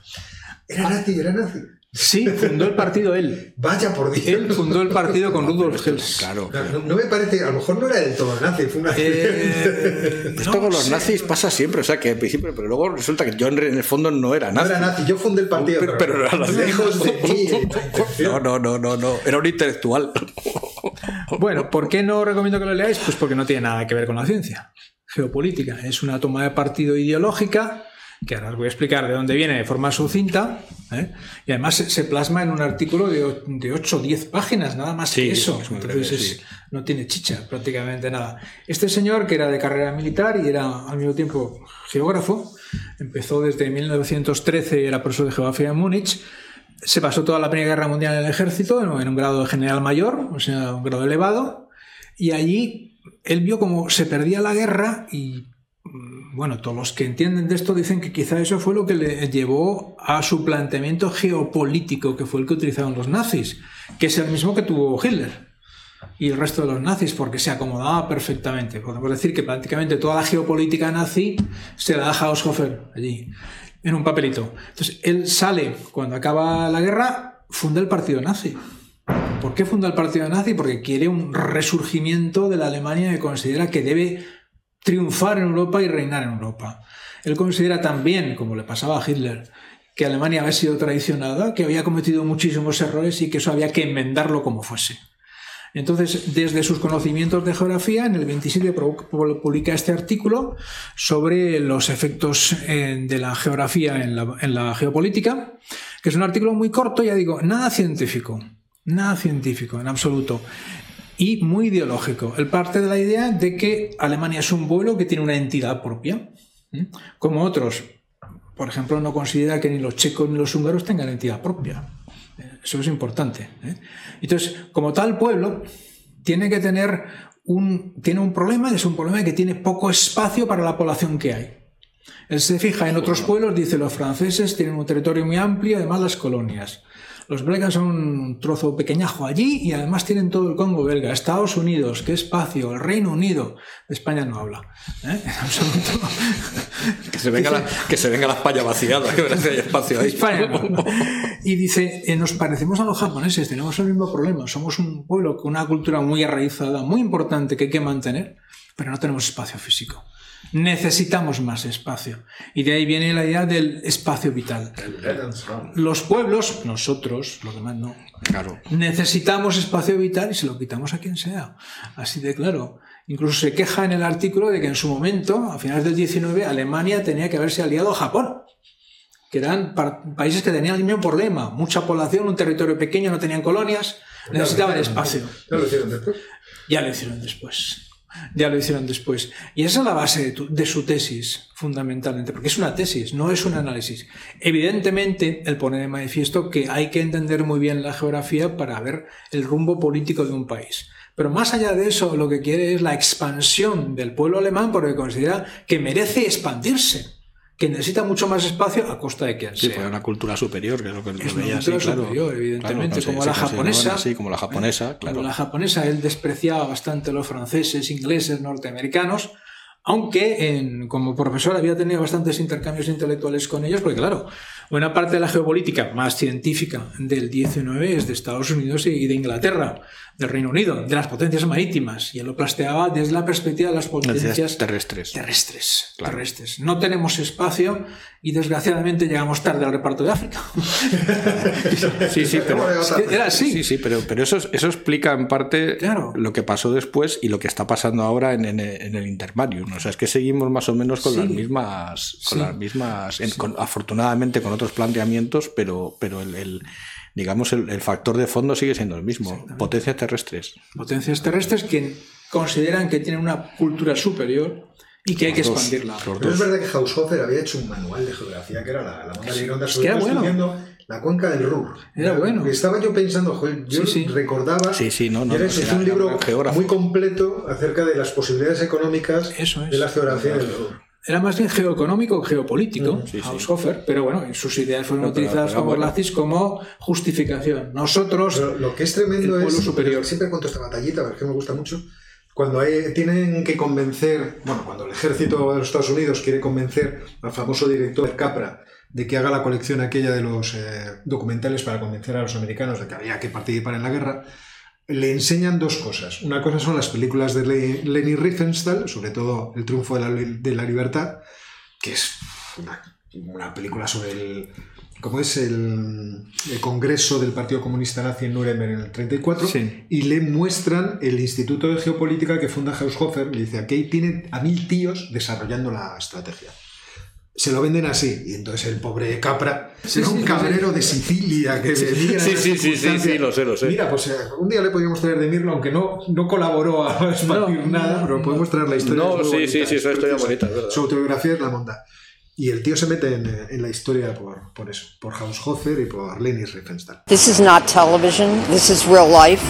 Era nazi, era nazi. Sí, fundó el partido él. Vaya por Dios. Él fundó el partido con Rudolf Hess. Claro. No, me parece, a lo mejor no era del todo nazi, fue una. Eh, Esto con los nazis pasa siempre, o sea que al principio, pero luego resulta que yo en el fondo no era nazi. No era nazi, yo fundé el partido. Pero, pero, no era nazi. Lejos de mí. No, no, no, no, no. Era un intelectual. <laughs> Bueno, ¿por qué no recomiendo que lo leáis? Pues porque no tiene nada que ver con la ciencia. Geopolítica es una toma de partido ideológica que ahora os voy a explicar de dónde viene de forma sucinta, ¿eh? y además se, plasma en un artículo de, de 8 o 10 páginas, nada más que eso. Entonces no tiene chicha prácticamente nada. Este señor, que era de carrera militar y era al mismo tiempo geógrafo, empezó desde 1913, era profesor de geografía en Múnich, se pasó toda la Primera Guerra Mundial en el ejército, en un grado de general mayor, o sea, un grado elevado, y allí él vio cómo se perdía la guerra y bueno, todos los que entienden de esto dicen que quizá eso fue lo que le llevó a su planteamiento geopolítico, que fue el que utilizaron los nazis, que es el mismo que tuvo Hitler y el resto de los nazis, porque se acomodaba perfectamente. Podemos decir que prácticamente toda la geopolítica nazi se la da Haushofer allí, en un papelito. Entonces, él sale cuando acaba la guerra, funda el partido nazi. ¿Por qué funda el partido nazi? Porque quiere un resurgimiento de la Alemania que considera que debe triunfar en Europa y reinar en Europa. Él considera también, como le pasaba a Hitler, que Alemania había sido traicionada, que había cometido muchísimos errores y que eso había que enmendarlo como fuese. Entonces, desde sus conocimientos de geografía, en el 27 publica este artículo sobre los efectos eh, de la geografía en la, en la geopolítica, que es un artículo muy corto, ya digo, nada científico, nada científico en absoluto y muy ideológico. Él parte de la idea de que Alemania es un pueblo que tiene una entidad propia, como otros. Por ejemplo, no considera que ni los checos ni los húngaros tengan entidad propia. Eso es importante. ¿eh? Entonces, como tal pueblo, tiene que tener un, tiene un problema, es un problema que tiene poco espacio para la población que hay. Él se fija en otros pueblos, dice los franceses tienen un territorio muy amplio, además las colonias. Los belgas son un trozo pequeñajo allí y además tienen todo el Congo belga. Estados Unidos, qué espacio, el Reino Unido. España no habla. ¿eh? En absoluto. <laughs> que, se venga la, que se venga la España vaciada, que hay espacio ahí. España Y dice, eh, nos parecemos a los japoneses, tenemos el mismo problema. Somos un pueblo con una cultura muy arraizada, muy importante que hay que mantener, pero no tenemos espacio físico necesitamos más espacio. Y de ahí viene la idea del espacio vital. Los pueblos, nosotros, los demás no. Claro. Necesitamos espacio vital y se lo quitamos a quien sea. Así de claro. Incluso se queja en el artículo de que en su momento, a finales del 19, Alemania tenía que haberse aliado a Japón que eran países que tenían el mismo problema, mucha población, un territorio pequeño, no tenían colonias, necesitaban espacio. Ya lo hicieron después. Ya lo hicieron después. Ya lo hicieron después. Y esa es la base de, su tesis, fundamentalmente, porque es una tesis, no es un análisis. Evidentemente, él pone de manifiesto que hay que entender muy bien la geografía para ver el rumbo político de un país. Pero más allá de eso, lo que quiere es la expansión del pueblo alemán porque considera que merece expandirse que necesita mucho más espacio a costa de que sí, sea. una cultura superior, que es lo que es una cultura superior, evidentemente, como la japonesa. Sí, como la japonesa, claro. Como la japonesa, él despreciaba bastante a los franceses, ingleses, norteamericanos, aunque en, como profesor había tenido bastantes intercambios intelectuales con ellos, porque claro, buena parte de la geopolítica más científica del 19 es de Estados Unidos y de Inglaterra del Reino Unido, de las potencias marítimas, y él lo plasteaba desde la perspectiva de las potencias terrestres. Terrestres, terrestres. No tenemos espacio y desgraciadamente llegamos tarde al reparto de África. <laughs> sí, sí, pero, era así. Sí, sí, pero, pero eso, eso explica en parte lo que pasó después y lo que está pasando ahora en, en, el intermarium. O sea, es que seguimos más o menos con las mismas, con las mismas, afortunadamente con otros planteamientos, pero, pero el digamos, el, factor de fondo sigue siendo el mismo. Potencias terrestres. Potencias terrestres que consideran que tienen una cultura superior Y que hay que dos, expandirla. Pero es verdad que Haushofer había hecho un manual de geografía que era la, la monda de sobre que bueno. la cuenca del Ruhr. Era bueno. Estaba yo pensando, joder, yo Sí, sí. recordaba. Sí, sí, no, no, y era, es un era un libro muy completo acerca de las posibilidades económicas Eso es. de la geografía del Ruhr. Era más bien geoeconómico que geopolítico, sí, sí. Haushofer, pero bueno, sus ideas fueron pero- utilizadas pero como bueno. nazis como justificación. Nosotros, Pero lo que es tremendo El es. pueblo superior. Siempre cuento esta batallita, porque me gusta mucho. Cuando hay- tienen que convencer, bueno, cuando el ejército de los Estados Unidos quiere convencer al famoso director Capra de que haga la colección aquella de los eh, documentales para convencer a los americanos de que había que participar en la guerra, le enseñan dos cosas. Una cosa son las películas de Le- Leni Riefenstahl, sobre todo El triunfo de la, li- de la libertad, que es una, una película sobre el, ¿cómo es el, el Congreso del Partido Comunista Nazi en Nuremberg en el 34, Sí. y le muestran el Instituto de Geopolítica que funda Haushofer, y dice, aquí tienen a mil tíos desarrollando la estrategia. Se lo venden así, y entonces el pobre Capra era un cabrero de Sicilia que se emigra Sí, sí, sí, sí, sí, lo sé, lo sé. Mira, pues eh, un día le podíamos traer de Mirlo, aunque no, no colaboró a expandir No, nada, pero podemos traer la historia. No, sí, sí, bonita, sí, es una historia bonita, es verdad. Su autobiografía es la monda. Y el tío se mete en, eh, en la historia por, por eso, por Haushofer y por Leni Riefenstahl. This is not television. This is real life.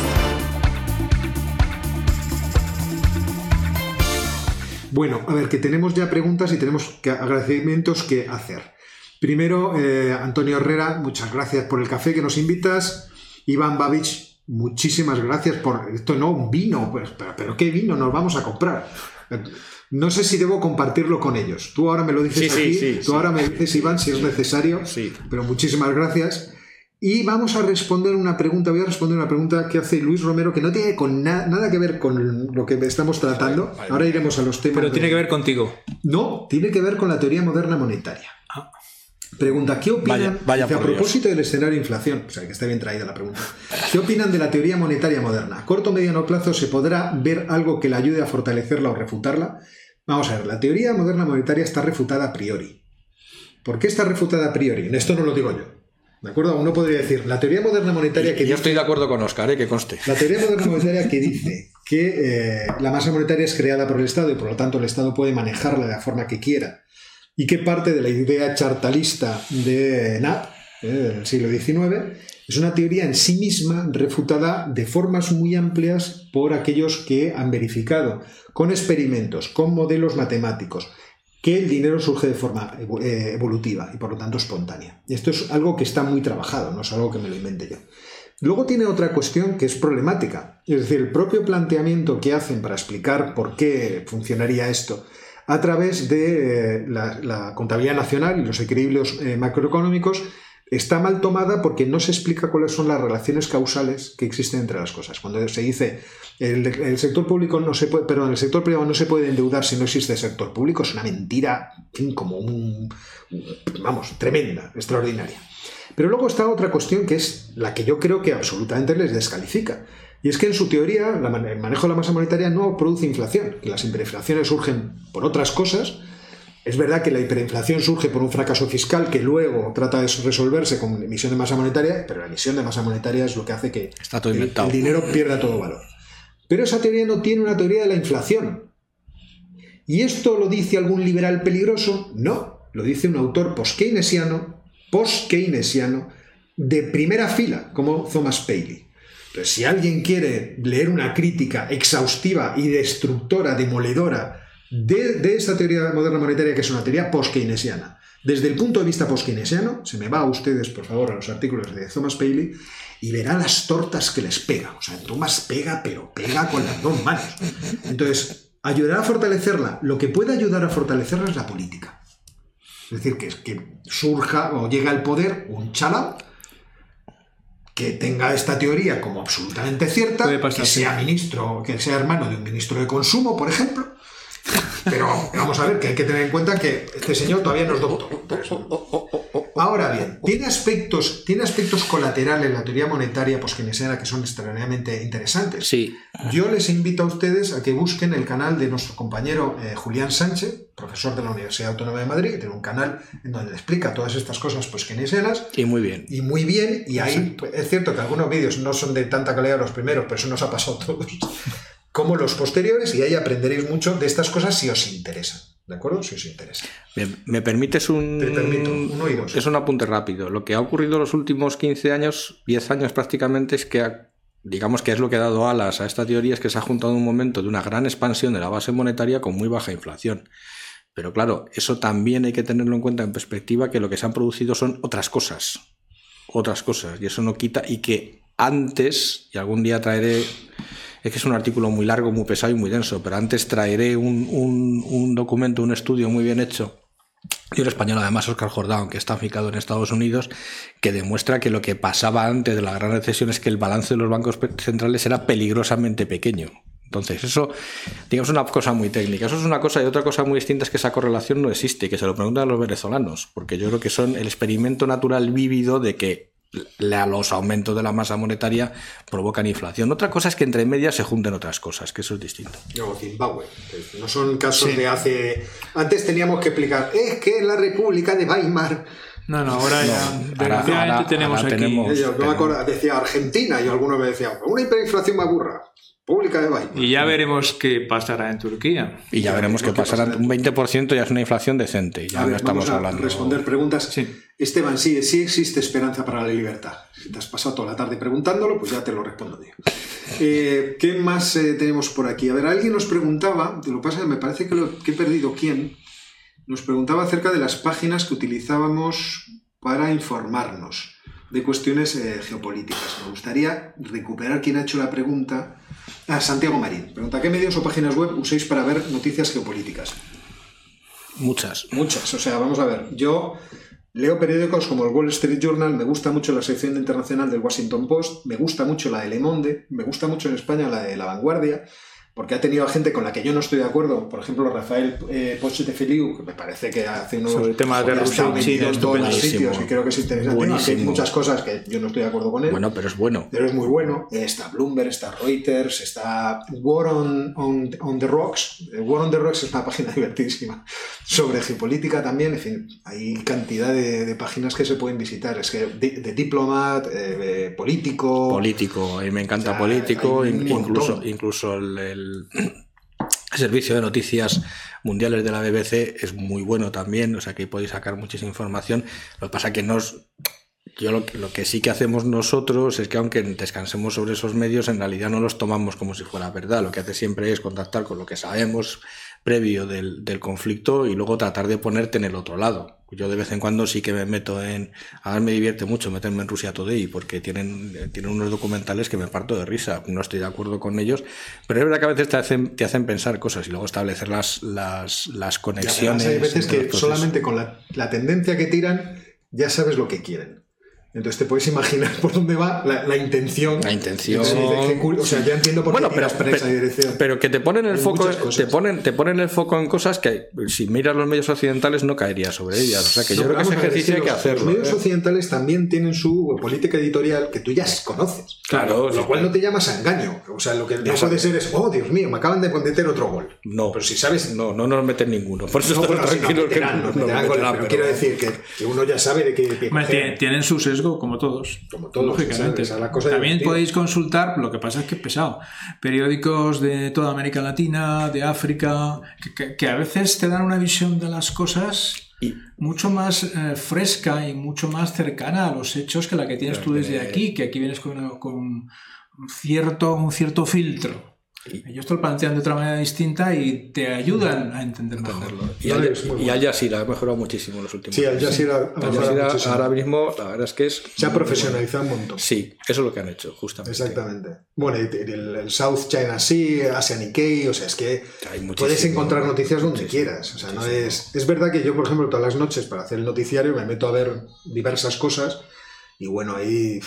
Bueno, a ver, que tenemos ya preguntas y tenemos que, agradecimientos que hacer. Primero, eh, Antonio Herrera, muchas gracias por el café que nos invitas. Iván Babich, muchísimas gracias por esto, no, un vino, pues, pero, pero ¿qué vino nos vamos a comprar? No sé si debo compartirlo con ellos. Tú ahora me lo dices Sí, aquí, sí, tú ahora me dices, Iván, si es necesario. Sí. Pero muchísimas gracias. Y vamos a responder una pregunta, voy a responder una pregunta que hace Luis Romero que no tiene con na- nada que ver con lo que estamos tratando. Vale. Ahora iremos a los temas. pero de- tiene que ver contigo. No, tiene que ver con la teoría moderna monetaria. Pregunta, ¿qué opinan Vaya- vaya dice, a por Dios. propósito del escenario de inflación? O sea, que está bien traída la pregunta. ¿Qué opinan de la teoría monetaria moderna? ¿A corto o mediano plazo se podrá ver algo que la ayude a fortalecerla o refutarla? Vamos a ver, la teoría moderna monetaria está refutada a priori. ¿Por qué está refutada a priori? Esto no lo digo yo. ¿De acuerdo? Uno podría decir, la teoría moderna monetaria que yo dice- estoy de acuerdo con Oscar, ¿eh? que conste. la teoría moderna monetaria que dice que eh, la masa monetaria es creada por el Estado y por lo tanto el Estado puede manejarla de la forma que quiera y que parte de la idea chartalista de Knapp eh, del siglo XIX es una teoría en sí misma refutada de formas muy amplias por aquellos que han verificado con experimentos, con modelos matemáticos, que el dinero surge de forma eh, evolutiva y por lo tanto espontánea. Esto es algo que está muy trabajado, no es algo que me lo invente yo. Luego tiene otra cuestión que es problemática, es decir, el propio planteamiento que hacen para explicar por qué funcionaría esto a través de eh, la, la contabilidad nacional y los equilibrios eh, macroeconómicos está mal tomada porque no se explica cuáles son las relaciones causales que existen entre las cosas. Cuando se dice el, el sector público no se puede, perdón, el sector privado no se puede endeudar si no existe sector público, es una mentira, como un, vamos, tremenda, extraordinaria. Pero luego está otra cuestión que es la que yo creo que absolutamente les descalifica. Y es que en su teoría el manejo de la masa monetaria no produce inflación, que las hiperinflaciones surgen por otras cosas. Es verdad que la hiperinflación surge por un fracaso fiscal que luego trata de resolverse con emisión de masa monetaria, pero la emisión de masa monetaria es lo que hace que Está todo el- el dinero pierda todo valor. Pero esa teoría no tiene una teoría de la inflación. ¿Y esto lo dice algún liberal peligroso? No, lo dice un autor post-keynesiano, post-keynesiano, de primera fila, como Thomas Paley. Entonces, si alguien quiere leer una crítica exhaustiva y destructora, demoledora de, de esta teoría moderna monetaria, que es una teoría post-keynesiana, desde el punto de vista post-keynesiano, se me va a ustedes, por favor, a los artículos de Thomas Paley y verá las tortas que les pega. O sea, Thomas pega, pero pega con las dos manos. Entonces, ayudará a fortalecerla. Lo que puede ayudar a fortalecerla es la política. Es decir, que, que surja o llegue al poder un chalao que tenga esta teoría como absolutamente cierta, que sea ministro, que sea hermano de un ministro de consumo, por ejemplo. Pero vamos a ver que hay que tener en cuenta que este señor todavía no es doctor. Ahora bien, tiene aspectos, tiene aspectos colaterales la teoría monetaria poskeynesiana que son extraordinariamente interesantes. Sí, Yo les invito a ustedes a que busquen el canal de nuestro compañero eh, Julián Sánchez, profesor de la Universidad Autónoma de Madrid, que tiene un canal en donde le explica todas estas cosas pues keynesianas y muy bien. y muy bien, y ahí es cierto que algunos vídeos no son de tanta calidad los primeros, pero eso nos ha pasado a todos. Como los posteriores y ahí aprenderéis mucho de estas cosas si os interesan. ¿De acuerdo? Si os interesa. ¿Me, me permites un... Te permito, un oído. Es un apunte rápido. Lo que ha ocurrido los últimos 15 años, 10 años prácticamente, es que ha- digamos que es lo que ha dado alas a esta teoría, es que se ha juntado un momento de una gran expansión de la base monetaria con muy baja inflación. Pero claro, eso también hay que tenerlo en cuenta en perspectiva que lo que se han producido son otras cosas. Otras cosas. Y eso no quita. Y que antes, y algún día traeré. Es que es un artículo muy largo, muy pesado y muy denso, pero antes traeré un, documento, un estudio muy bien hecho y un español, además, Oscar Jordán, que está aficado en Estados Unidos, que demuestra que lo que pasaba antes de la gran recesión es que el balance de los bancos centrales era peligrosamente pequeño. Entonces, eso, digamos, es una cosa muy técnica. Eso es una cosa y otra cosa muy distinta es que esa correlación no existe, que se lo preguntan a los venezolanos, porque yo creo que son el experimento natural vívido de que la- los aumentos de la masa monetaria provocan inflación. Otra cosa es que entre medias se junten otras cosas, que eso es distinto. No, Zimbabue. No son casos de hace. Antes teníamos que explicar. Es que la República de Weimar. No, no, ahora ya, ahora- desgraciadamente ahora- tenemos ahora aquí. tenemos- Yo no me acuerdo, decía Argentina y alguno me decía, una hiperinflación me aburra. Pública de Weimar. Y ya veremos qué pasará en Turquía. Y ya Ya veremos qué pasará. Un 20% ya es una inflación decente. Ya A no estamos vamos a hablando. responder preguntas. Sí. Esteban, sí, sí existe esperanza para la libertad. Si te has pasado toda la tarde preguntándolo, pues ya te lo respondo yo. Eh, ¿Qué más eh, tenemos por aquí? A ver, alguien nos preguntaba, te lo pasa, me parece que, lo, que he perdido quién, nos preguntaba acerca de las páginas que utilizábamos para informarnos de cuestiones eh, geopolíticas. Me gustaría recuperar quién ha hecho la pregunta. Ah, Santiago Marín. Pregunta, ¿qué medios o páginas web usáis para ver noticias geopolíticas? Muchas. Muchas, o sea, vamos a ver, yo leo periódicos como el Wall Street Journal, me gusta mucho la sección internacional del Washington Post, me gusta mucho la de Le Monde, me gusta mucho en España la de La Vanguardia, porque ha tenido a gente con la que yo no estoy de acuerdo, por ejemplo Rafael eh, Poche de Feliu, que me parece que hace unos... Sobre temas de ya está Rusia y China, en todos los sitios y creo que es interesante, hay muchas cosas que yo no estoy de acuerdo con él. Bueno, pero es bueno. Pero es muy bueno. Está Bloomberg, está Reuters, está War on, on, on the Rocks. War on the Rocks es una página <laughs> divertidísima. Sobre geopolítica también. En fin, hay cantidad de, de páginas que se pueden visitar. Es que de, de Diplomat, eh, de Político. Político. Mí me encanta O sea, político. incluso incluso el, el servicio de noticias mundiales de la BBC es muy bueno también. O sea que podéis sacar muchísima información. Lo que pasa que nos. Yo lo, que- lo que sí que hacemos nosotros es que aunque descansemos sobre esos medios, en realidad no los tomamos como si fuera verdad. Lo que hace siempre es contactar con lo que sabemos previo del, del conflicto y luego tratar de ponerte en el otro lado. Yo de vez en cuando sí que me meto en... A mí me divierte mucho meterme en Rusia Today porque tienen, eh, tienen unos documentales que me parto de risa. No estoy de acuerdo con ellos, pero es verdad que a veces te hacen, te hacen pensar cosas y luego establecer las, las, las conexiones. hay veces que solamente con la, la tendencia que tiran ya sabes lo que quieren. Entonces te puedes imaginar <laughs> por dónde va la, la intención. La intención. Entonces, o sea, ya entiendo por Bueno, qué pero, tiras para esa pero, dirección. pero que te ponen el foco, te ponen, te ponen el foco en cosas que si miras los medios occidentales no caería sobre ellas. O sea que No, yo creo que ese ejercicio hay que los- hacerlo. Los medios ¿eh? occidentales también tienen su política editorial que tú ya conoces. Claro, Lo cual no te llamas a engaño. O sea, lo que no puede ser es, oh, Dios mío, me acaban de meter otro gol. No, Pero si sabes. no, no nos meten ninguno. Por eso No, bueno, sí, no, que meterán, no nos nos meterán goles, meterán, pero pero- quiero decir que, que uno ya sabe de tie- tienen su sesgo, como todos. Como todos, Lógicamente. esa- esa es la cosa También divertida. podéis consultar, lo que pasa es que es pesado. Periódicos de toda América Latina, de África, que, que- que a veces te dan una visión de las cosas Y- mucho más eh, fresca y mucho más cercana a los hechos que la que tienes tú desde aquí, que aquí vienes con, con cierto, un cierto filtro. Ellos te lo plantean de otra manera distinta y te ayudan a entender mejor. Y, No, Al, es muy y Al Jazeera ha mejorado muchísimo en los últimos Sí, Al años. Jazeera ha Al mejorado Jazeera muchísimo. ahora mismo, la verdad es que es. Se ha profesionalizado un montón. bueno. Sí, eso es lo que han hecho, justamente. Exactamente. Bueno, y el, el South China Sea, Asia Nikkei, o sea, es que puedes encontrar noticias donde Muchísimo, quieras. O sea, no es. Es verdad que yo, por ejemplo, todas las noches para hacer el noticiario me meto a ver diversas cosas y bueno, ahí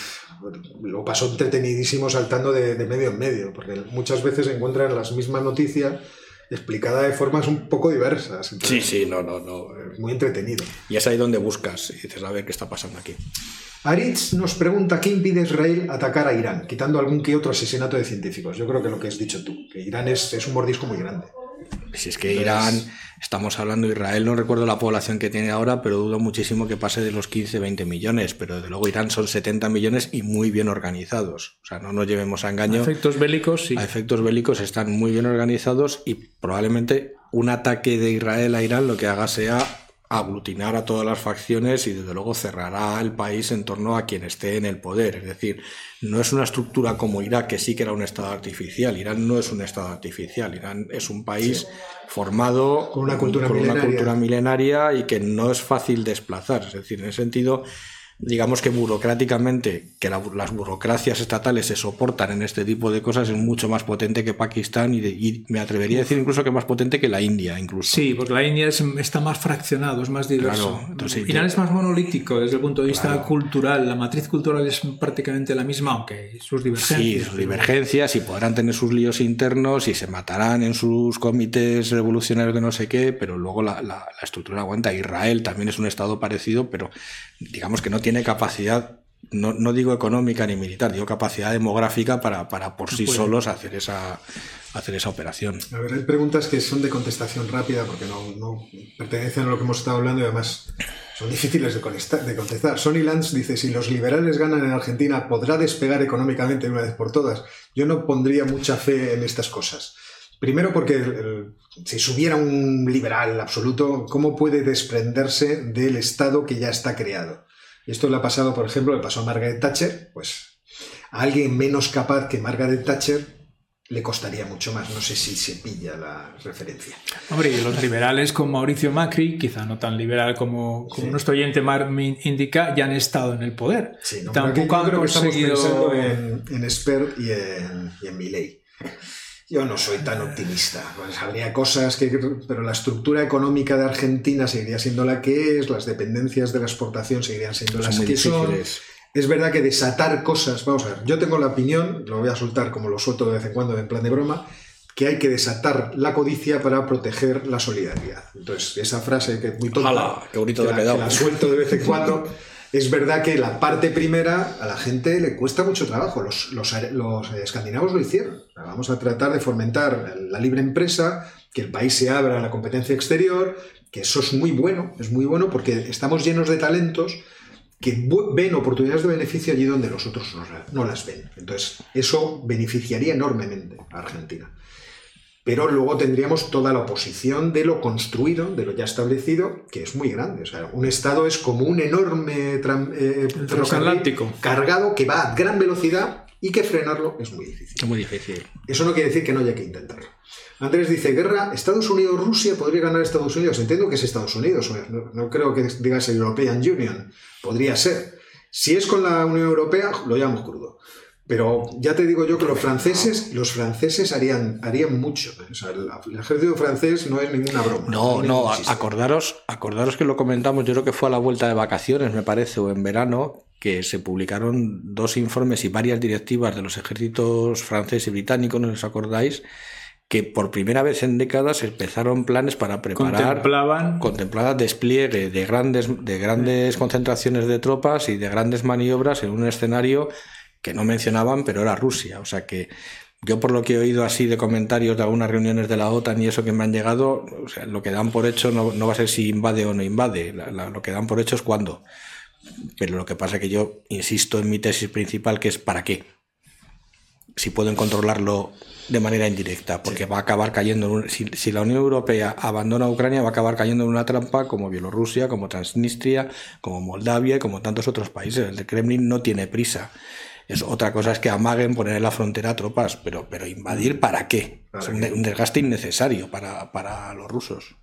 lo paso entretenidísimo saltando de, de medio en medio, porque muchas veces encuentran las mismas noticias explicadas de formas un poco diversas. Sí, Entonces, sí, no, no, no. es Muy entretenido. Y es ahí donde buscas y dices, a ver qué está pasando aquí. Aritz nos pregunta qué impide a Israel atacar a Irán, quitando algún que otro asesinato de científicos. Yo creo que lo que has dicho tú, que Irán es, es un mordisco muy grande. Si es que Irán, estamos hablando de Israel, no recuerdo la población que tiene ahora, pero dudo muchísimo que pase de los 15, 20 millones. Pero desde luego Irán son 70 millones y muy bien organizados. O sea, no nos llevemos a engaño. A efectos bélicos, sí. A efectos bélicos están muy bien organizados y probablemente un ataque de Israel a Irán lo que haga sea aglutinar a todas las facciones y desde luego cerrará el país en torno a quien esté en el poder. Es decir, no es una estructura como Irak, que sí que era un Estado artificial. Irán no es un Estado artificial. Irán es un país formado con una cultura, con una cultura milenaria y que no es fácil desplazar. Es decir, en ese sentido, digamos que burocráticamente, que la, las burocracias estatales se soportan en este tipo de cosas, es mucho más potente que Pakistán y, de, y, me atrevería a decir incluso que más potente que la India, incluso. Sí, porque la India es, está más fraccionado, es más diverso. Claro, entonces, Irán es más monolítico desde el punto de vista claro. cultural, la matriz cultural es prácticamente la misma, aunque sus divergencias. Sí, sus divergencias y podrán tener sus líos internos y se matarán en sus comités revolucionarios de no sé qué, pero luego la, la, la estructura aguanta. Israel también es un estado parecido, pero digamos que no tiene capacidad, no, no, digo económica ni militar, digo capacidad demográfica para, para por sí solos hacer esa, hacer esa operación. A ver, hay preguntas que son de contestación rápida porque no, no pertenecen a lo que hemos estado hablando y además son difíciles de contestar. De contestar. Sonny Lance dice, si los liberales ganan en Argentina, ¿podrá despegar económicamente de una vez por todas? Yo no pondría mucha fe en estas cosas. Primero porque el, el, si subiera un liberal absoluto, ¿cómo puede desprenderse del Estado que ya está creado? Y esto le ha pasado, por ejemplo, le pasó a Margaret Thatcher, pues a alguien menos capaz que Margaret Thatcher le costaría mucho más. No sé si se pilla la referencia. Hombre, y los liberales como Mauricio Macri, quizá no tan liberal como, como sí. nuestro oyente Mar indica, ya han estado en el poder. Sí, no, Tampoco han creo conseguido... que estamos pensando en, en Spert y en, y en Milley. Yo no soy tan optimista. Pues habría cosas que. Pero la estructura económica de Argentina seguiría siendo la que es, las dependencias de la exportación seguirían siendo las son que son. Es verdad que desatar cosas. Vamos a ver, yo tengo la opinión, lo voy a soltar como lo suelto de vez en cuando en plan de broma, que hay que desatar la codicia para proteger la solidaridad. Entonces, esa frase que es muy tonta. Ojalá, qué bonito que, que la, que la suelto de vez en cuando. <laughs> Es verdad que la parte primera a la gente le cuesta mucho trabajo. Los, los, los escandinavos lo hicieron. Vamos a tratar de fomentar la libre empresa, que el país se abra a la competencia exterior, que eso es muy bueno, es muy bueno porque estamos llenos de talentos que ven oportunidades de beneficio allí donde los otros no las ven. Entonces, eso beneficiaría enormemente a Argentina pero luego tendríamos toda la oposición de lo construido, de lo ya establecido, que es muy grande. O sea, un Estado es como un enorme eh, transatlántico cargado que va a gran velocidad y que frenarlo es muy difícil. Es muy difícil. Eso no quiere decir que no haya que intentarlo. Andrés dice, guerra, Estados Unidos-Rusia, podría ganar Estados Unidos. Entiendo que es Estados Unidos, no, no creo que digas European Union, podría ser. Si es con la Unión Europea, lo llamamos crudo. Pero ya te digo yo que los franceses, los franceses harían, harían mucho. O sea, el, el, ejército francés no es ninguna broma. No, no, acordaros, acordaros que lo comentamos, yo creo que fue a la vuelta de vacaciones, me parece, o en verano, que se publicaron dos informes y varias directivas de los ejércitos francés y británico, ¿no os acordáis? que por primera vez en décadas empezaron planes para preparar contemplaban, contemplaban despliegue de grandes, de grandes concentraciones de tropas y de grandes maniobras en un escenario que no mencionaban, pero era Rusia. O sea que yo por lo que he oído así de comentarios de algunas reuniones de la OTAN y eso que me han llegado, o sea, lo que dan por hecho no, no va a ser si invade o no invade, la, la, lo que dan por hecho es cuándo. Pero lo que pasa es que yo insisto en mi tesis principal que es ¿para qué? Si pueden controlarlo de manera indirecta, porque sí. va a acabar cayendo en un, si, si, la Unión Europea abandona a Ucrania, va a acabar cayendo en una trampa como Bielorrusia, como Transnistria, como Moldavia y como tantos otros países. El Kremlin no tiene prisa. Es, otra cosa es que amaguen poner en la frontera tropas, pero, pero invadir ¿para qué? ¿Para es un, qué? un, desgaste innecesario para, para los rusos.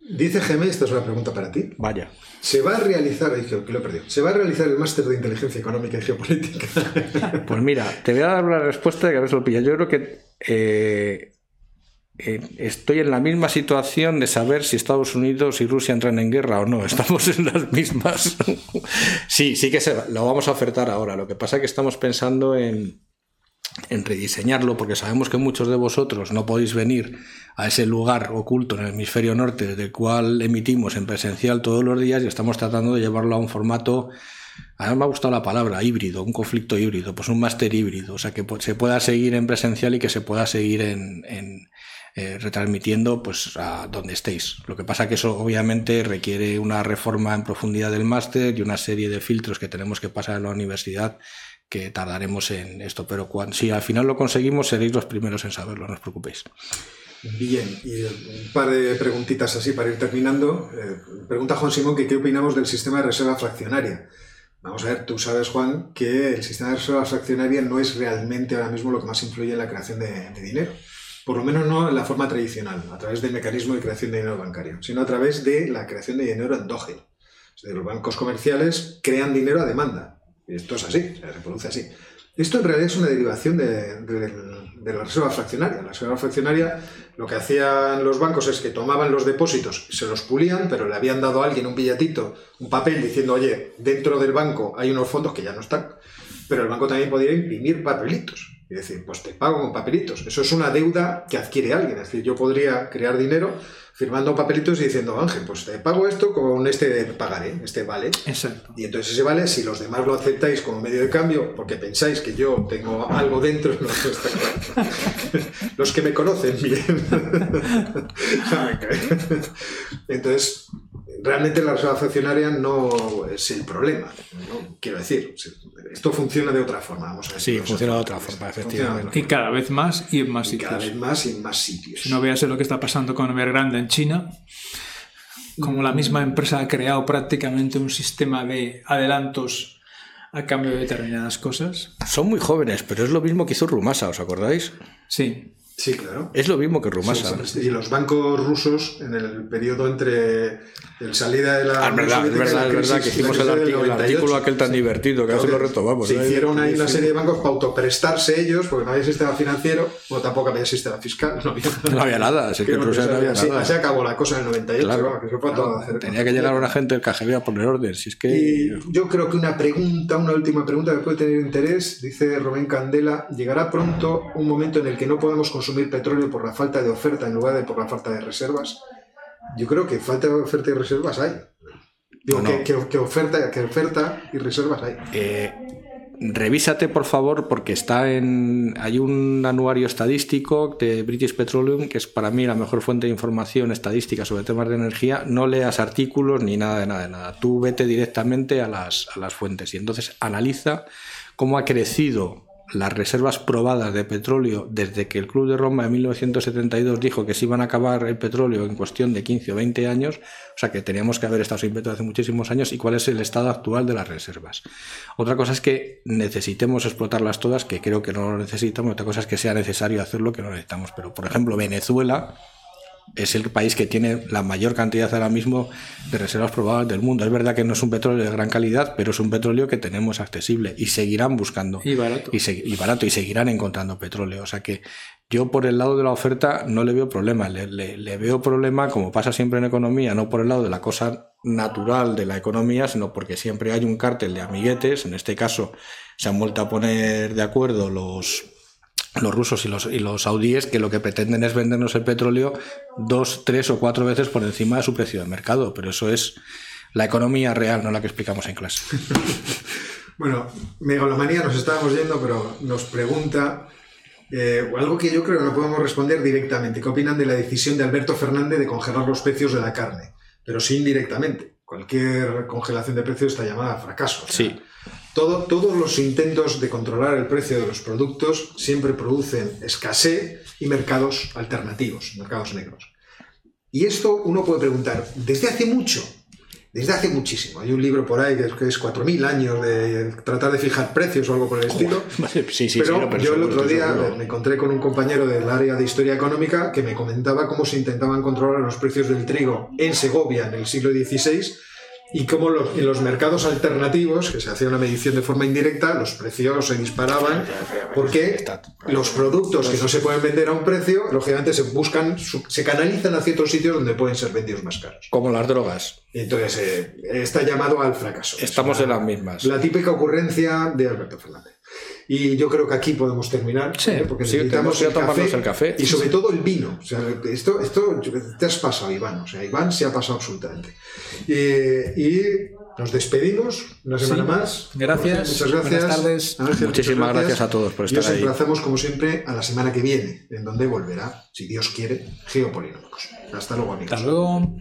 Dice Geme, esta es una pregunta para ti. Vaya. ¿Se va a realizar, que lo he perdido, ¿se va a realizar el máster de inteligencia económica y geopolítica? Pues mira, te voy a dar una respuesta que a veces lo pilla. Yo creo que eh, eh, estoy en la misma situación de saber si Estados Unidos y Rusia entran en guerra o no. <laughs> Estamos en las mismas. sí, sí que se, lo vamos a ofertar ahora. Lo que pasa es que estamos pensando en, en rediseñarlo porque sabemos que muchos de vosotros no podéis venir a ese lugar oculto en el hemisferio norte del cual emitimos en presencial todos los días y estamos tratando de llevarlo a un formato Además me ha gustado la palabra híbrido, un conflicto híbrido, pues un máster híbrido, o sea, que se pueda seguir en presencial y que se pueda seguir en, eh, retransmitiendo pues a donde estéis. Lo que pasa que eso obviamente requiere una reforma en profundidad del máster y una serie de filtros que tenemos que pasar en la universidad que tardaremos en esto, pero si al final lo conseguimos seréis los primeros en saberlo, no os preocupéis. Bien, y un par de preguntitas así para ir terminando. Eh, pregunta Juan Simón que qué opinamos del sistema de reserva fraccionaria. Vamos a ver, tú sabes, Juan, que el sistema de reserva fraccionaria no es realmente ahora mismo lo que más influye en la creación de, dinero. Por lo menos no la forma tradicional, a través del mecanismo de creación de dinero bancario, sino a través de la creación de dinero endógeno. los bancos comerciales crean dinero a demanda. Y esto es así, se reproduce así. Esto en realidad es una derivación de, la reserva fraccionaria. La reserva fraccionaria lo que hacían los bancos es que tomaban los depósitos, se los pulían, pero le habían dado a alguien un billetito, un papel diciendo, oye, dentro del banco hay unos fondos que ya no están, pero el banco también podía imprimir papelitos. Y decir, pues te pago con papelitos. Eso es una deuda que adquiere alguien. Es decir, yo podría crear dinero firmando papelitos y diciendo, Ángel, pues te pago esto con este pagaré, este vale. Exacto. Y entonces ese vale, si los demás lo aceptáis como medio de cambio, porque pensáis que yo tengo algo dentro, <laughs> no, <laughs> los que me conocen bien. <laughs> entonces, realmente la reserva fraccionaria no es el problema. Quiero decir, esto funciona de otra forma. Vamos a sí, funciona de otra forma, efectivamente. Y cada vez más y en más sitios. Cada vez más y en más sitios. Si no veas lo que está pasando con Evergrande en China, como la misma empresa ha creado prácticamente un sistema de adelantos a cambio de determinadas cosas. Son muy jóvenes, pero es lo mismo que hizo Rumasa, ¿os acordáis? Sí. Sí, claro. Es lo mismo que Rumasa. y los bancos rusos, en el periodo entre el salida de la. Ah, verdad, es verdad, es verdad, que hicimos el, artículo, aquel tan divertido, que ahora se lo retomamos. Se hicieron ahí una serie de bancos para autoprestarse ellos, porque no había sistema financiero, o tampoco había sistema fiscal, no había, no había nada. Así que, <laughs> no había nada. Así acabó la cosa en el 98. Claro, que todo tenía que llegar una gente del KGB a poner orden. Si es que... Y yo creo que una pregunta, una última pregunta que puede tener interés, dice Rubén Candela: llegará pronto un momento en el que no podemos consumir petróleo por la falta de oferta en lugar de por la falta de reservas. Yo creo que falta de oferta y reservas hay. Digo, Que, oferta, que oferta y reservas hay. Eh, revísate, por favor, porque está en. Hay un anuario estadístico de British Petroleum, que es para mí la mejor fuente de información estadística sobre temas de energía. No leas artículos ni nada de nada de nada. Tú vete directamente a las, a las fuentes y entonces analiza cómo ha crecido las reservas probadas de petróleo desde que el Club de Roma en 1972 dijo que se iban a acabar el petróleo en cuestión de 15 o 20 años, o sea que teníamos que haber estado sin petróleo hace muchísimos años, y cuál es el estado actual de las reservas. Otra cosa es que necesitemos explotarlas todas, que creo que no lo necesitamos, otra cosa es que sea necesario hacerlo, que no necesitamos. Pero, por ejemplo, Venezuela es el país que tiene la mayor cantidad ahora mismo de reservas probadas del mundo. Es verdad que no es un petróleo de gran calidad, pero es un petróleo que tenemos accesible y seguirán buscando. Y barato. Y, barato, y seguirán encontrando petróleo. O sea que yo por el lado de la oferta no le veo problema. Le, le veo problema, como pasa siempre en economía, no por el lado de la cosa natural de la economía, sino porque siempre hay un cártel de amiguetes. En este caso se han vuelto a poner de acuerdo los los rusos y los, y los saudíes que lo que pretenden es vendernos el petróleo dos, tres o cuatro veces por encima de su precio de mercado. Pero eso es la economía real, no la que explicamos en clase. <laughs> bueno, megalomanía nos estábamos yendo, pero nos pregunta eh, algo que yo creo que no podemos responder directamente. ¿Qué opinan de la decisión de Alberto Fernández de congelar los precios de la carne? Pero sí indirectamente. Cualquier congelación de precios está llamada a fracaso. sí todos los intentos de controlar el precio de los productos siempre producen escasez y mercados alternativos, mercados negros. Y esto uno puede preguntar, ¿desde hace mucho? Desde hace muchísimo. Hay un libro por ahí que es, 4.000 años de tratar de fijar precios o algo por el estilo. <laughs> Sí, sí, pero, yo el otro día me encontré con un compañero del área de historia económica que me comentaba cómo se intentaban controlar los precios del trigo en Segovia en el siglo XVI y cómo en los mercados alternativos, que se hacía una medición de forma indirecta, los precios se disparaban porque los productos que no se pueden vender a un precio, lógicamente se buscan, se canalizan hacia otros sitios donde pueden ser vendidos más caros. Como las drogas. Entonces eh, está llamado al fracaso. Estamos en las mismas. La típica ocurrencia de Alberto Fernández. Y yo creo que aquí podemos terminar, ¿eh? porque necesitamos el, café, el, café, y sobre todo el vino. O sea, esto, esto te has pasado, Iván. O sea, Iván se ha pasado absolutamente. y Nos despedimos una semana Sí. más. Gracias. Muchas gracias. Buenas tardes. Ángel, Muchísimas muchas gracias a todos por Y estar os ahí. emplazamos, como siempre, a la semana que viene, en donde volverá, si Dios quiere, Geopolinómicos. Hasta luego, amigos. Hasta luego.